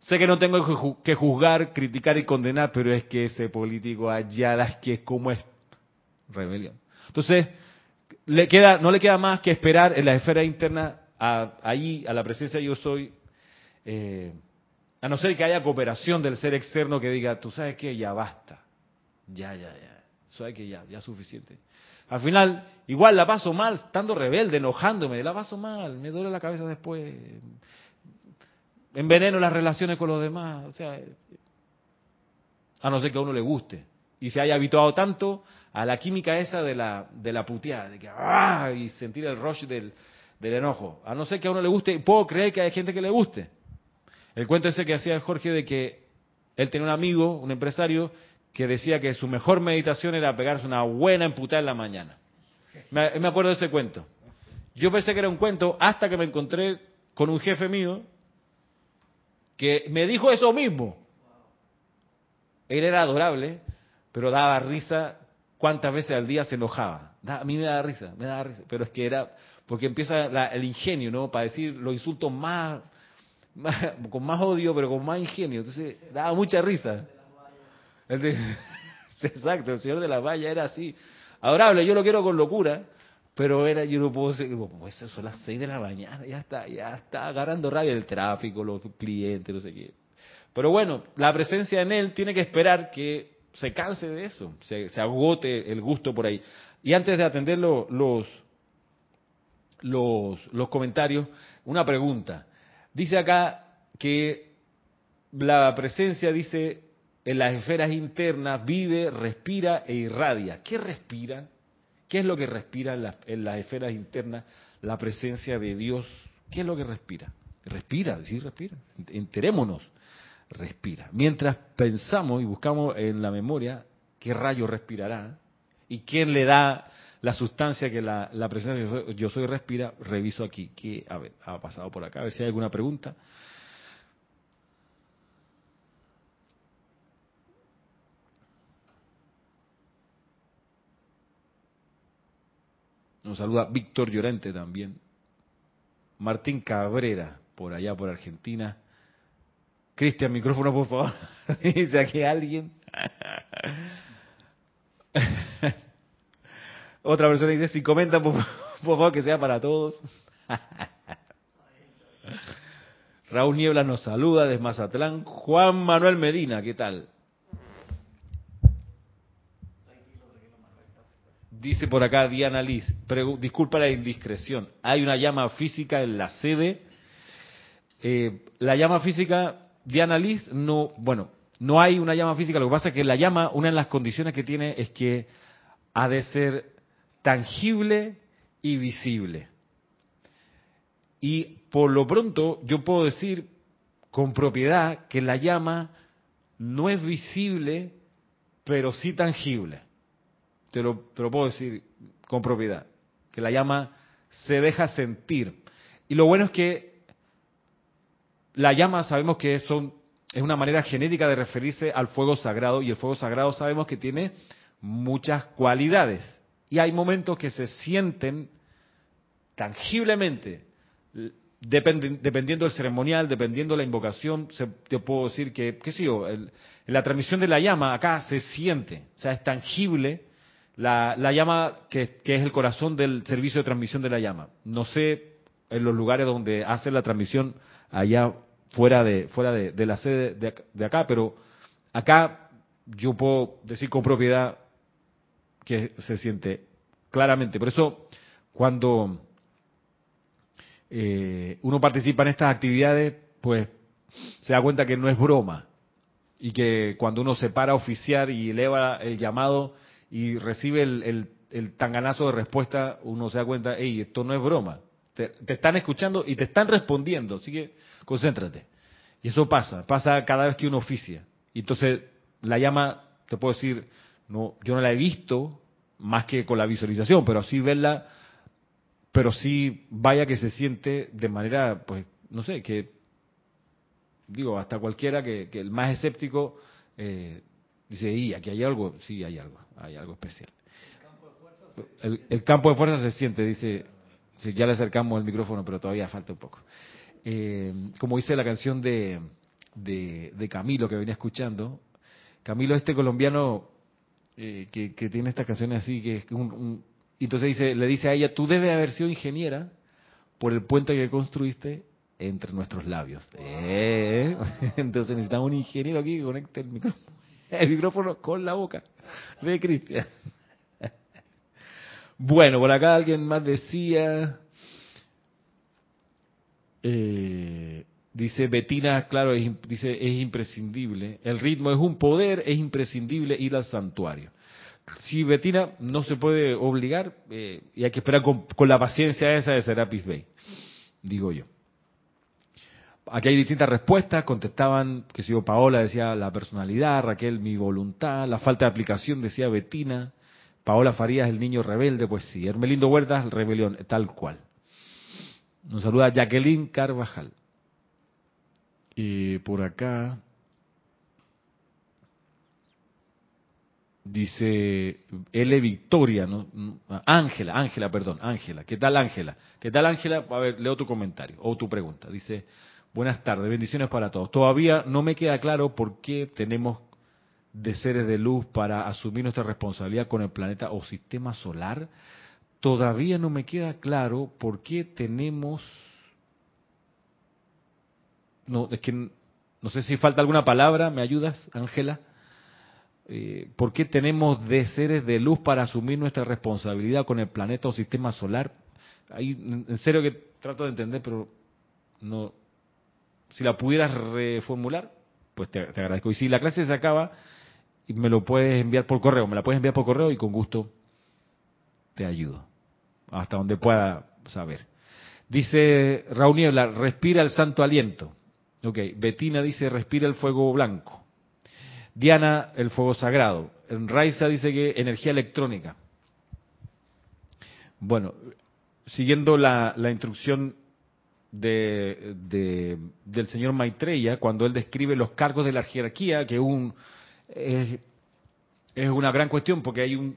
Sé que no tengo que juzgar, criticar y condenar, pero es que ese político allá las que es como es rebelión. Entonces, le queda, no le queda más que esperar en la esfera interna a, ahí, a la presencia yo soy, eh, a no ser que haya cooperación del ser externo que diga, tú sabes que ya basta, ya, ya, ya, sabes que ya, ya es suficiente. Al final, igual la paso mal, estando rebelde, enojándome, la paso mal, me duele la cabeza después, enveneno las relaciones con los demás, o sea, a no ser que a uno le guste y se haya habituado tanto a la química esa de la, de la puteada, de que ¡ah! y sentir el rush del, del enojo, a no ser que a uno le guste, puedo creer que hay gente que le guste. El cuento ese que hacía Jorge de que él tenía un amigo, un empresario, que decía que su mejor meditación era pegarse una buena emputada en la mañana. Me, me acuerdo de ese cuento. Yo pensé que era un cuento hasta que me encontré con un jefe mío que me dijo eso mismo. Él era adorable, pero daba risa cuántas veces al día se enojaba. a mí me da risa, me da risa, pero es que era porque empieza el ingenio, ¿no? Para decir los insultos más, con más odio, pero con más ingenio. Entonces daba mucha risa. *laughs* exacto, el señor de la valla era así. Adorable, yo lo quiero con locura, pero era, yo no puedo decir, pues son las seis de la mañana, ya está, ya está agarrando rabia el tráfico, los clientes, no sé qué. Pero bueno, la presencia en él tiene que esperar que se canse de eso, se, agote el gusto por ahí. Y antes de atender los, los, los comentarios, una pregunta. Dice acá que la presencia, dice, en las esferas internas vive, respira e irradia. ¿Qué respira? ¿Qué es lo que respira en, las esferas internas la presencia de Dios? ¿Qué es lo que respira? Respira, sí, respira. Enterémonos, respira. Mientras pensamos y buscamos en la memoria qué rayo respirará y quién le da la sustancia que la, presencia de yo soy, respira, reviso aquí qué ha pasado por acá, a ver si hay alguna pregunta. Nos saluda Víctor Llorente también. Martín Cabrera, por allá por Argentina. Cristian, micrófono, por favor. *laughs* Dice aquí alguien. *laughs* Otra persona dice, si comenta, por, favor, que sea para todos. *laughs* Raúl Niebla nos saluda desde Mazatlán. Juan Manuel Medina, ¿qué tal? Dice por acá Diana Liz, disculpa la indiscreción, hay una llama física en la sede. Eh, la llama física, Diana Liz, no, bueno, no hay una llama física, lo que pasa es que la llama, una de las condiciones que tiene es que ha de ser tangible y visible. Y por lo pronto yo puedo decir con propiedad que la llama no es visible, pero sí tangible. Te lo, te lo puedo decir con propiedad, que la llama se deja sentir. Y lo bueno es que la llama sabemos que son, es una manera genética de referirse al fuego sagrado y el fuego sagrado sabemos que tiene muchas cualidades. Y hay momentos que se sienten tangiblemente, dependiendo del ceremonial, dependiendo de la invocación, se, te puedo decir que, qué sé yo, la transmisión de la llama acá se siente, o sea, es tangible la, llama que, es el corazón del servicio de transmisión de la llama. No sé en los lugares donde hace la transmisión allá fuera de, fuera de, la sede de, acá, pero acá yo puedo decir con propiedad que se siente claramente. Por eso, cuando eh, uno participa en estas actividades, pues se da cuenta que no es broma y que cuando uno se para a oficiar y eleva el llamado, y recibe el, el, tanganazo de respuesta, uno se da cuenta, hey, esto no es broma. Te, están escuchando y te están respondiendo, así que concéntrate. Y eso pasa, pasa cada vez que uno oficia. Y entonces la llama, te puedo decir, no, yo no la he visto más que con la visualización, pero así verla, pero sí vaya que se siente de manera, pues, no sé, que digo, hasta cualquiera que, que el más escéptico eh, dice, y aquí hay algo, sí hay algo hay algo especial. El, campo de fuerza se siente, dice, ya le acercamos el micrófono, pero todavía falta un poco. Eh, como dice la canción de, de, Camilo que venía escuchando, Camilo este colombiano eh, que, tiene estas canciones así, que es un, entonces dice, le dice a ella, tú debes haber sido ingeniera por el puente que construiste entre nuestros labios. Eh, *laughs* entonces necesitamos un ingeniero aquí que conecte el micrófono, el micrófono con la boca. Ve, Cristian. Bueno, por acá alguien más decía, eh, dice Betina, claro, es, dice es imprescindible. El ritmo es un poder, es imprescindible ir al santuario. Si Betina no se puede obligar, eh, y hay que esperar con, la paciencia esa de Serapis Bay, digo yo. Aquí hay distintas respuestas, contestaban, que si yo Paola decía la personalidad, Raquel mi voluntad, la falta de aplicación decía Betina, Paola Farías el niño rebelde, pues sí, Hermelindo Huertas rebelión, tal cual. Nos saluda Jacqueline Carvajal. Y por acá dice L Victoria. Ángela, Ángela, perdón, Ángela. ¿Qué tal Ángela? ¿Qué tal Ángela? A ver, leo tu comentario o tu pregunta. Dice, Buenas tardes, bendiciones para todos. Todavía no me queda claro por qué tenemos de seres de luz para asumir nuestra responsabilidad con el planeta o sistema solar. Todavía no me queda claro por qué tenemos... No, es que no sé si falta alguna palabra, ¿me ayudas, Ángela? Eh, ¿Por qué tenemos de seres de luz para asumir nuestra responsabilidad con el planeta o sistema solar? Ahí, en serio que trato de entender, pero no, si la pudieras reformular, pues te, agradezco. Y si la clase se acaba, me lo puedes enviar por correo, me la puedes enviar por correo y con gusto te ayudo, hasta donde pueda saber. Dice Raúl Niebla, respira el santo aliento. Ok, Betina dice, respira el fuego blanco. Diana, el fuego sagrado. Raiza dice que energía electrónica. Bueno, siguiendo la, la instrucción de, del señor Maitreya cuando él describe los cargos de la jerarquía, que un, es, una gran cuestión porque hay un,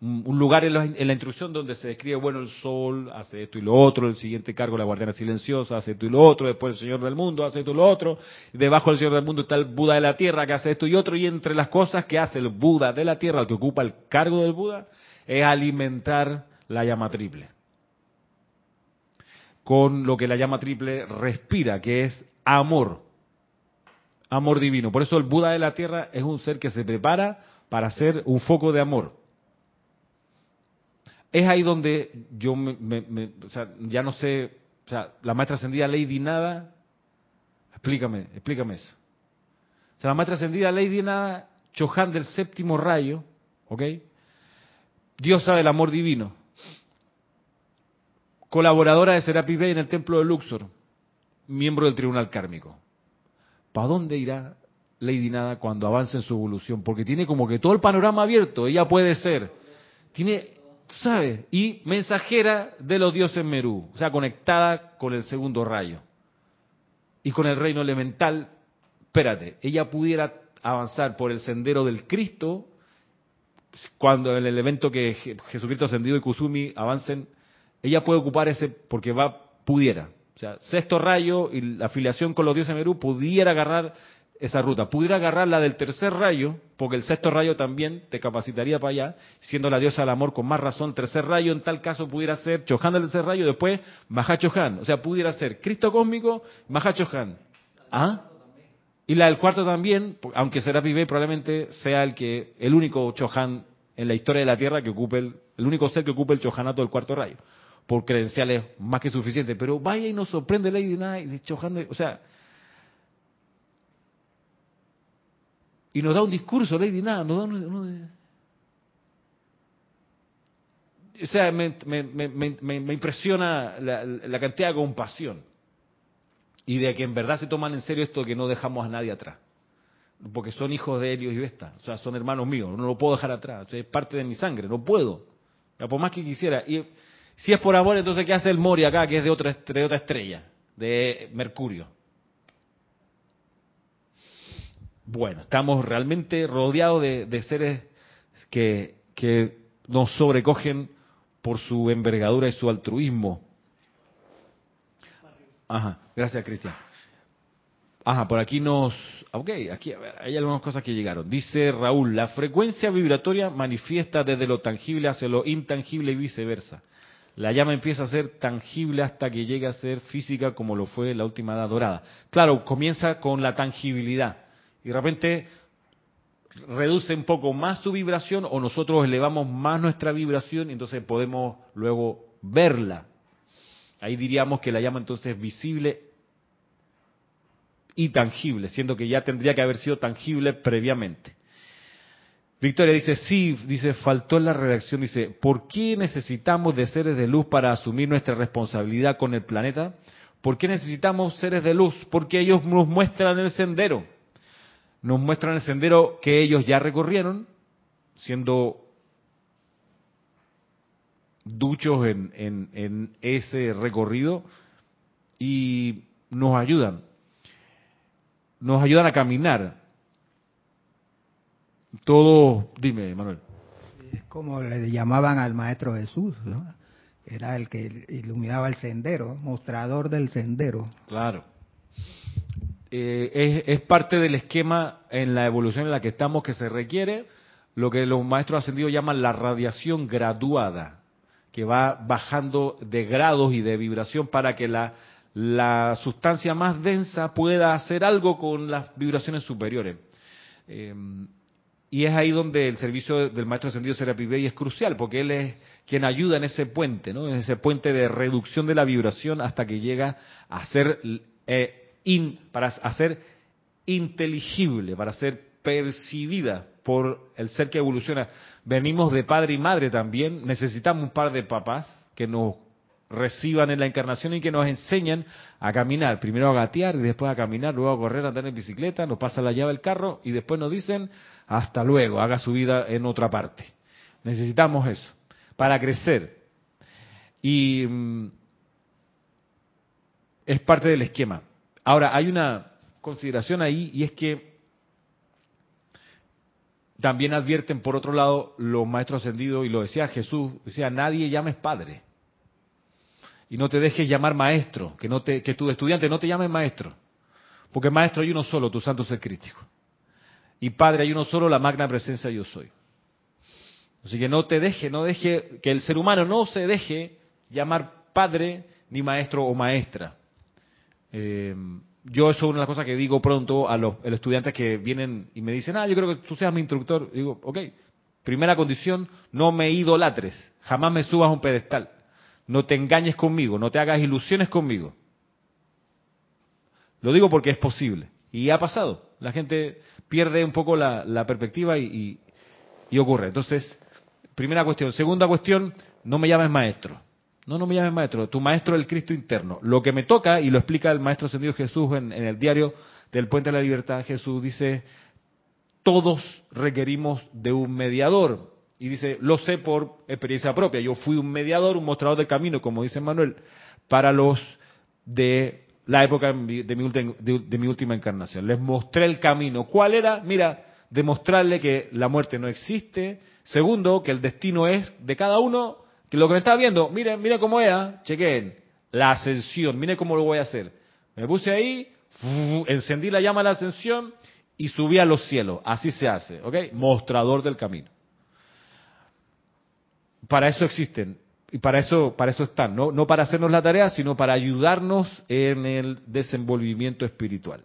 un lugar en la, en la, instrucción donde se describe, bueno, el sol hace esto y lo otro, el siguiente cargo, la guardiana silenciosa, hace esto y lo otro, después el Señor del mundo hace esto y lo otro, debajo del Señor del mundo está el Buda de la tierra que hace esto y otro, y entre las cosas que hace el Buda de la tierra, el que ocupa el cargo del Buda, es alimentar la llama triple. Con lo que la llama triple respira, que es amor. Amor divino. Por eso el Buda de la Tierra es un ser que se prepara para ser un foco de amor. Es ahí donde yo me, o sea, ya no sé, o sea, la maestra ascendida Lady Nada, explícame, explícame eso. O sea, la maestra ascendida Lady Nada, Chohan del séptimo rayo, ¿ok? Diosa del amor divino. Colaboradora de Serapi Bay en el templo de Luxor, miembro del tribunal kármico. ¿Para dónde irá Lady Nada cuando avance en su evolución? Porque tiene como que todo el panorama abierto. Ella puede ser, tiene, ¿sabes? Y mensajera de los dioses Merú, o sea, conectada con el segundo rayo. Y con el reino elemental, espérate, ella pudiera avanzar por el sendero del Cristo cuando el evento que Jesucristo ascendido y Kusumi avancen, ella puede ocupar ese, porque va, pudiera. O sea, sexto rayo y la afiliación con los dioses Merú pudiera agarrar esa ruta. Pudiera agarrar la del tercer rayo, porque el sexto rayo también te capacitaría para allá, siendo la diosa del amor con más razón. Tercer rayo en tal caso pudiera ser Chohan del tercer rayo, después Maha O sea, pudiera ser Cristo cósmico, Maha ¿Ah? Y la del cuarto también, aunque será Pibe, probablemente sea el que el único Chohan en la historia de la Tierra que ocupe el, el único ser que ocupe el Chohanato del cuarto rayo, por credenciales más que suficientes. Pero vaya y nos sorprende Lady Night Chohan, o sea, y nos da un discurso Lady Nada, nos da un, o sea, me, me, me, impresiona la, la, cantidad de compasión y de que en verdad se toman en serio esto de que no dejamos a nadie atrás. Porque son hijos de Helios y Vesta, o sea, son hermanos míos, no lo puedo dejar atrás, es parte de mi sangre, no puedo, ya, por más que quisiera. Y si es por amor, entonces ¿qué hace el Mori acá, que es de otra, otra estrella, de Mercurio? Bueno, estamos realmente rodeados de, seres que, que nos sobrecogen por su envergadura y su altruismo. Ajá, gracias Cristian. Ajá, por aquí nos... Ok, aquí hay algunas cosas que llegaron. Dice Raúl, la frecuencia vibratoria manifiesta desde lo tangible hacia lo intangible y viceversa. La llama empieza a ser tangible hasta que llega a ser física como lo fue la última edad dorada. Claro, comienza con la tangibilidad y de repente reduce un poco más su vibración o nosotros elevamos más nuestra vibración y entonces podemos luego verla. Ahí diríamos que la llama entonces es visible y tangible, siendo que ya tendría que haber sido tangible previamente. Victoria dice, sí, dice, faltó la redacción, dice, ¿por qué necesitamos de seres de luz para asumir nuestra responsabilidad con el planeta? ¿Por qué necesitamos seres de luz? Porque ellos nos muestran el sendero. Nos muestran el sendero que ellos ya recorrieron, siendo duchos en, en, en ese recorrido, y nos ayudan nos ayudan a caminar. Todo, dime, Manuel. Es como le llamaban al Maestro Jesús, ¿no? Era el que iluminaba el sendero, mostrador del sendero. Claro. Eh, es, es, parte del esquema en la evolución en la que estamos que se requiere lo que los maestros ascendidos llaman la radiación graduada, que va bajando de grados y de vibración para que la la sustancia más densa pueda hacer algo con las vibraciones superiores. Eh, y es ahí donde el servicio del maestro ascendido Serapi Bey es crucial, porque él es quien ayuda en ese puente, ¿no? en ese puente de reducción de la vibración hasta que llega a ser, eh, para hacer inteligible, para ser percibida por el ser que evoluciona. Venimos de padre y madre también, necesitamos un par de papás que nos reciban en la encarnación y que nos enseñan a caminar, primero a gatear y después a caminar, luego a correr, a andar en bicicleta, nos pasa la llave del carro y después nos dicen hasta luego, haga su vida en otra parte. Necesitamos eso para crecer. Y mm, es parte del esquema. Ahora, hay una consideración ahí y es que también advierten por otro lado los maestros ascendidos, y lo decía Jesús, decía, nadie llames padre y no te dejes llamar maestro, que, no te, que tu estudiante no te llame maestro, porque maestro hay uno solo, tu santo ser crítico. Y padre hay uno solo, la magna presencia yo soy. Así que no te deje, no deje, que el ser humano no se deje llamar padre ni maestro o maestra. Eh, yo eso es una de las cosas que digo pronto a los, estudiantes que vienen y me dicen, ah, yo creo que tú seas mi instructor. digo, ok, primera condición, no me idolatres, jamás me subas a un pedestal, no te engañes conmigo, no te hagas ilusiones conmigo. Lo digo porque es posible y ha pasado. La gente pierde un poco la, perspectiva y, ocurre. Entonces, primera cuestión. Segunda cuestión, no me llames maestro. No, no me llames maestro, tu maestro es el Cristo interno. Lo que me toca, y lo explica el maestro sentido Jesús en, el diario del Puente de la Libertad, Jesús dice, todos requerimos de un mediador. Y dice, lo sé por experiencia propia. Yo fui un mediador, un mostrador de camino, como dice Manuel, para los de la época de mi, última encarnación. Les mostré el camino. ¿Cuál era? Mira, demostrarle que la muerte no existe. Segundo, que el destino es de cada uno que lo que me está viendo, miren, miren cómo era, chequen, la ascensión, miren cómo lo voy a hacer. Me puse ahí, encendí la llama de la ascensión y subí a los cielos. Así se hace, ¿ok? Mostrador del camino. Para eso existen y para eso, para eso están, ¿no? no para hacernos la tarea, sino para ayudarnos en el desenvolvimiento espiritual.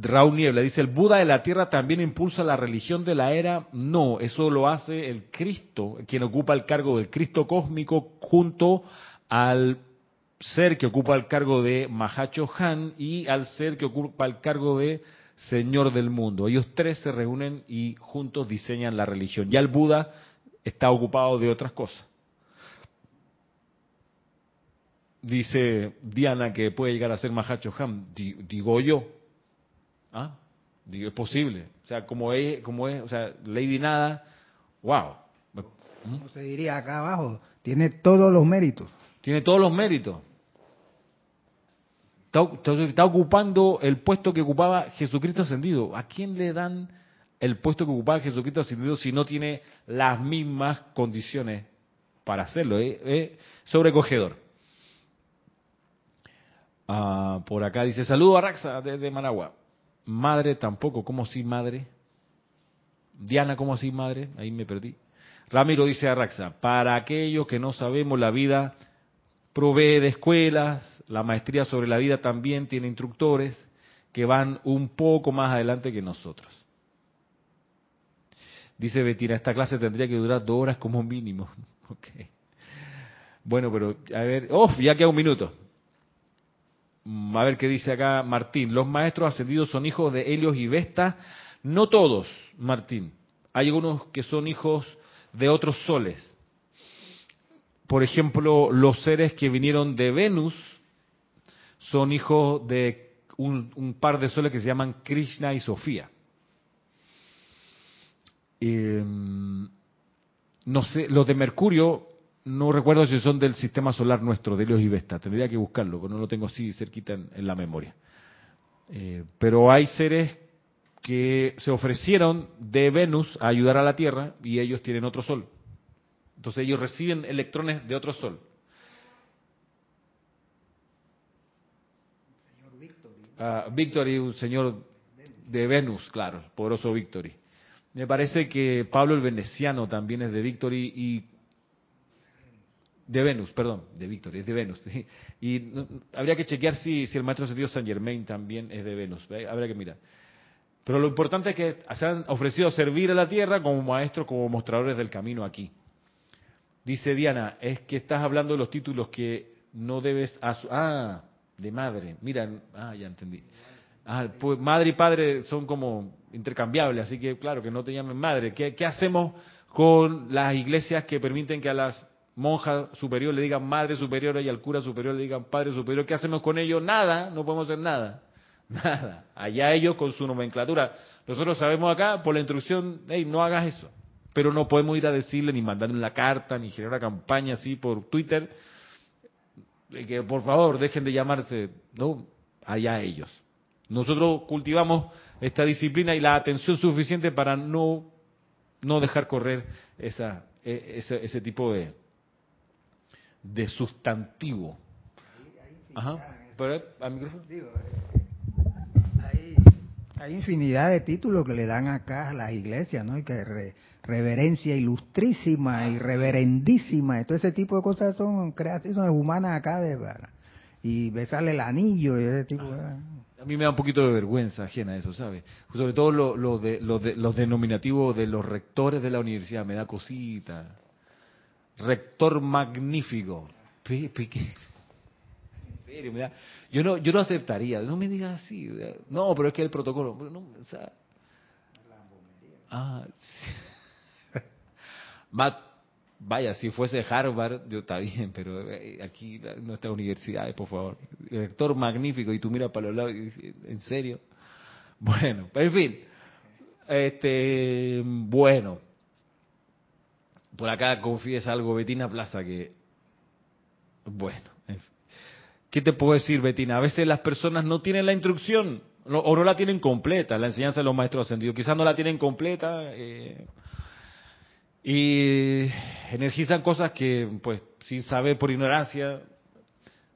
Raúl Niebla dice, ¿el Buda de la Tierra también impulsa la religión de la era? No, eso lo hace el Cristo, quien ocupa el cargo del Cristo cósmico junto al ser que ocupa el cargo de Mahacho Han y al ser que ocupa el cargo de Señor del Mundo. Ellos tres se reúnen y juntos diseñan la religión. Ya el Buda está ocupado de otras cosas. Dice Diana que puede llegar a ser Mahacho Han. Digo yo, ¿Ah? Digo, es posible. O sea, como es, como es, o sea, Lady Nada, wow. Como se diría acá abajo, tiene todos los méritos. Tiene todos los méritos. Está, ocupando el puesto que ocupaba Jesucristo ascendido. ¿A quién le dan el puesto que ocupaba Jesucristo ascendido si no tiene las mismas condiciones para hacerlo? Es sobrecogedor. Ah, por acá dice, saludo a Raxa desde Managua. Madre tampoco, ¿cómo así madre? Diana, ¿cómo así madre? Ahí me perdí. Ramiro dice a Raxa, para aquellos que no sabemos, la vida provee de escuelas, la maestría sobre la vida también tiene instructores que van un poco más adelante que nosotros. Dice Betina, esta clase tendría que durar dos horas como mínimo. *laughs* Okay. Bueno, pero a ver, oh, ya queda un minuto. Mm, a ver qué dice acá Martín. Los maestros ascendidos son hijos de Helios y Vesta. No todos, Martín. Hay algunos que son hijos de otros soles. Por ejemplo, los seres que vinieron de Venus son hijos de un, par de soles que se llaman Krishna y Sofía. Em, no sé, los de Mercurio no recuerdo si son del sistema solar nuestro, de Helios y Vesta. Tendría que buscarlo, porque no lo tengo así cerquita en, la memoria. Eh, pero hay seres que se ofrecieron de Venus a ayudar a la Tierra y ellos tienen otro sol. Entonces ellos reciben electrones de otro sol. Uh, Victory, un señor de Venus, claro, poderoso Victory. Me parece que Pablo el Veneciano también es de Victory y de Venus, perdón, de Víctor, es de Venus. *laughs* Y habría que chequear si, el maestro sentido San Germain también es de Venus. Habría que mirar. Pero lo importante es que se han ofrecido servir a la tierra como maestros, como mostradores del camino aquí. Dice Diana, es que estás hablando de los títulos que no debes... Ah, de madre. Mira, ah, ya entendí. Ah, pues madre y padre son como intercambiables, así que claro, que no te llamen madre. ¿Qué, qué hacemos con las iglesias que permiten que a las monja superior le digan madre superior y al cura superior le digan padre superior, ¿qué hacemos con ellos? Nada, no podemos hacer nada. *laughs* Nada. Allá ellos con su nomenclatura. Nosotros sabemos acá, por la instrucción, hey, no hagas eso. Pero no podemos ir a decirle, ni mandarle la carta, ni generar una campaña así por Twitter, que por favor dejen de llamarse. No, allá ellos. Nosotros cultivamos esta disciplina y la atención suficiente para no, no dejar correr esa, e, ese, ese tipo de, de sustantivo. Ajá. Pero. Digo, ahí Hay infinidad de títulos que le dan acá a las iglesias, ¿no? Y que reverencia ilustrísima y reverendísima, y todo ese tipo de cosas son creaciones humanas acá de y besarle el anillo y ese tipo de... A mí me da un poquito de vergüenza ajena eso, ¿sabes? Sobre todo lo, de, los denominativos de los rectores de la universidad, me da cosita. Rector magnífico. En serio, me da... Yo no, yo no aceptaría, no me digas así. No, pero es que el protocolo... No, o sea... Ah, *laughs* sí. Vaya, si fuese Harvard, yo está bien, pero eh, aquí nuestra universidad, por favor. Director magnífico, y tú miras para los lados y dices, ¿en serio? Bueno, en fin. Este, bueno. Por acá confíes algo, Betina Plaza, que. Bueno. ¿Qué te puedo decir, Betina? A veces las personas no tienen la instrucción o no la tienen completa, la enseñanza de los maestros ascendidos. Quizás no la tienen completa. Eh, y energizan cosas que, pues, sin saber por ignorancia.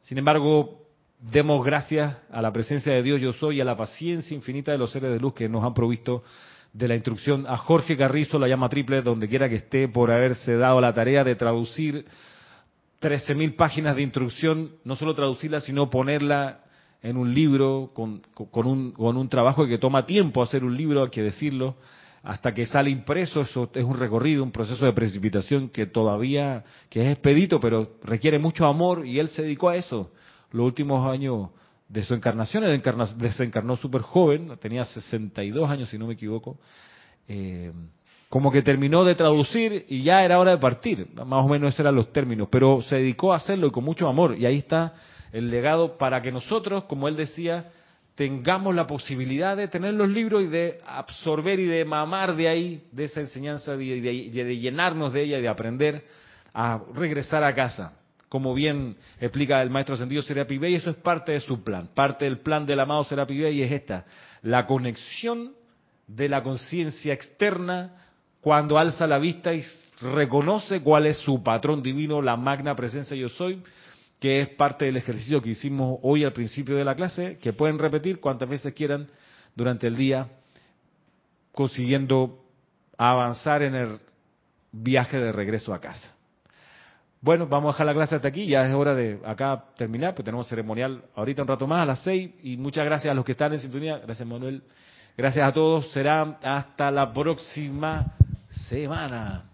Sin embargo, demos gracias a la presencia de Dios yo soy y a la paciencia infinita de los seres de luz que nos han provisto de la instrucción. A Jorge Carrizo, la llama triple, donde quiera que esté, por haberse dado la tarea de traducir 13.000 páginas de instrucción, no solo traducirla, sino ponerla en un libro con, con, un, con un trabajo que toma tiempo hacer un libro, hay que decirlo hasta que sale impreso, eso es un recorrido, un proceso de precipitación que todavía, que es expedito, pero requiere mucho amor y él se dedicó a eso. Los últimos años de su encarnación, él desencarnó súper joven, tenía 62 años si no me equivoco, eh, como que terminó de traducir y ya era hora de partir, más o menos esos eran los términos, pero se dedicó a hacerlo y con mucho amor. Y ahí está el legado para que nosotros, como él decía, tengamos la posibilidad de tener los libros y de absorber y de mamar de ahí, de esa enseñanza, de, de, llenarnos de ella y de aprender a regresar a casa. Como bien explica el maestro sentido Serapi y eso es parte de su plan. Parte del plan del amado Serapi y es esta, la conexión de la conciencia externa cuando alza la vista y reconoce cuál es su patrón divino, la magna presencia yo soy, que es parte del ejercicio que hicimos hoy al principio de la clase, que pueden repetir cuantas veces quieran durante el día, consiguiendo avanzar en el viaje de regreso a casa. Bueno, vamos a dejar la clase hasta aquí, ya es hora de acá terminar, pues tenemos ceremonial ahorita un rato más a las seis, y muchas gracias a los que están en sintonía, gracias Manuel, gracias a todos, será hasta la próxima semana.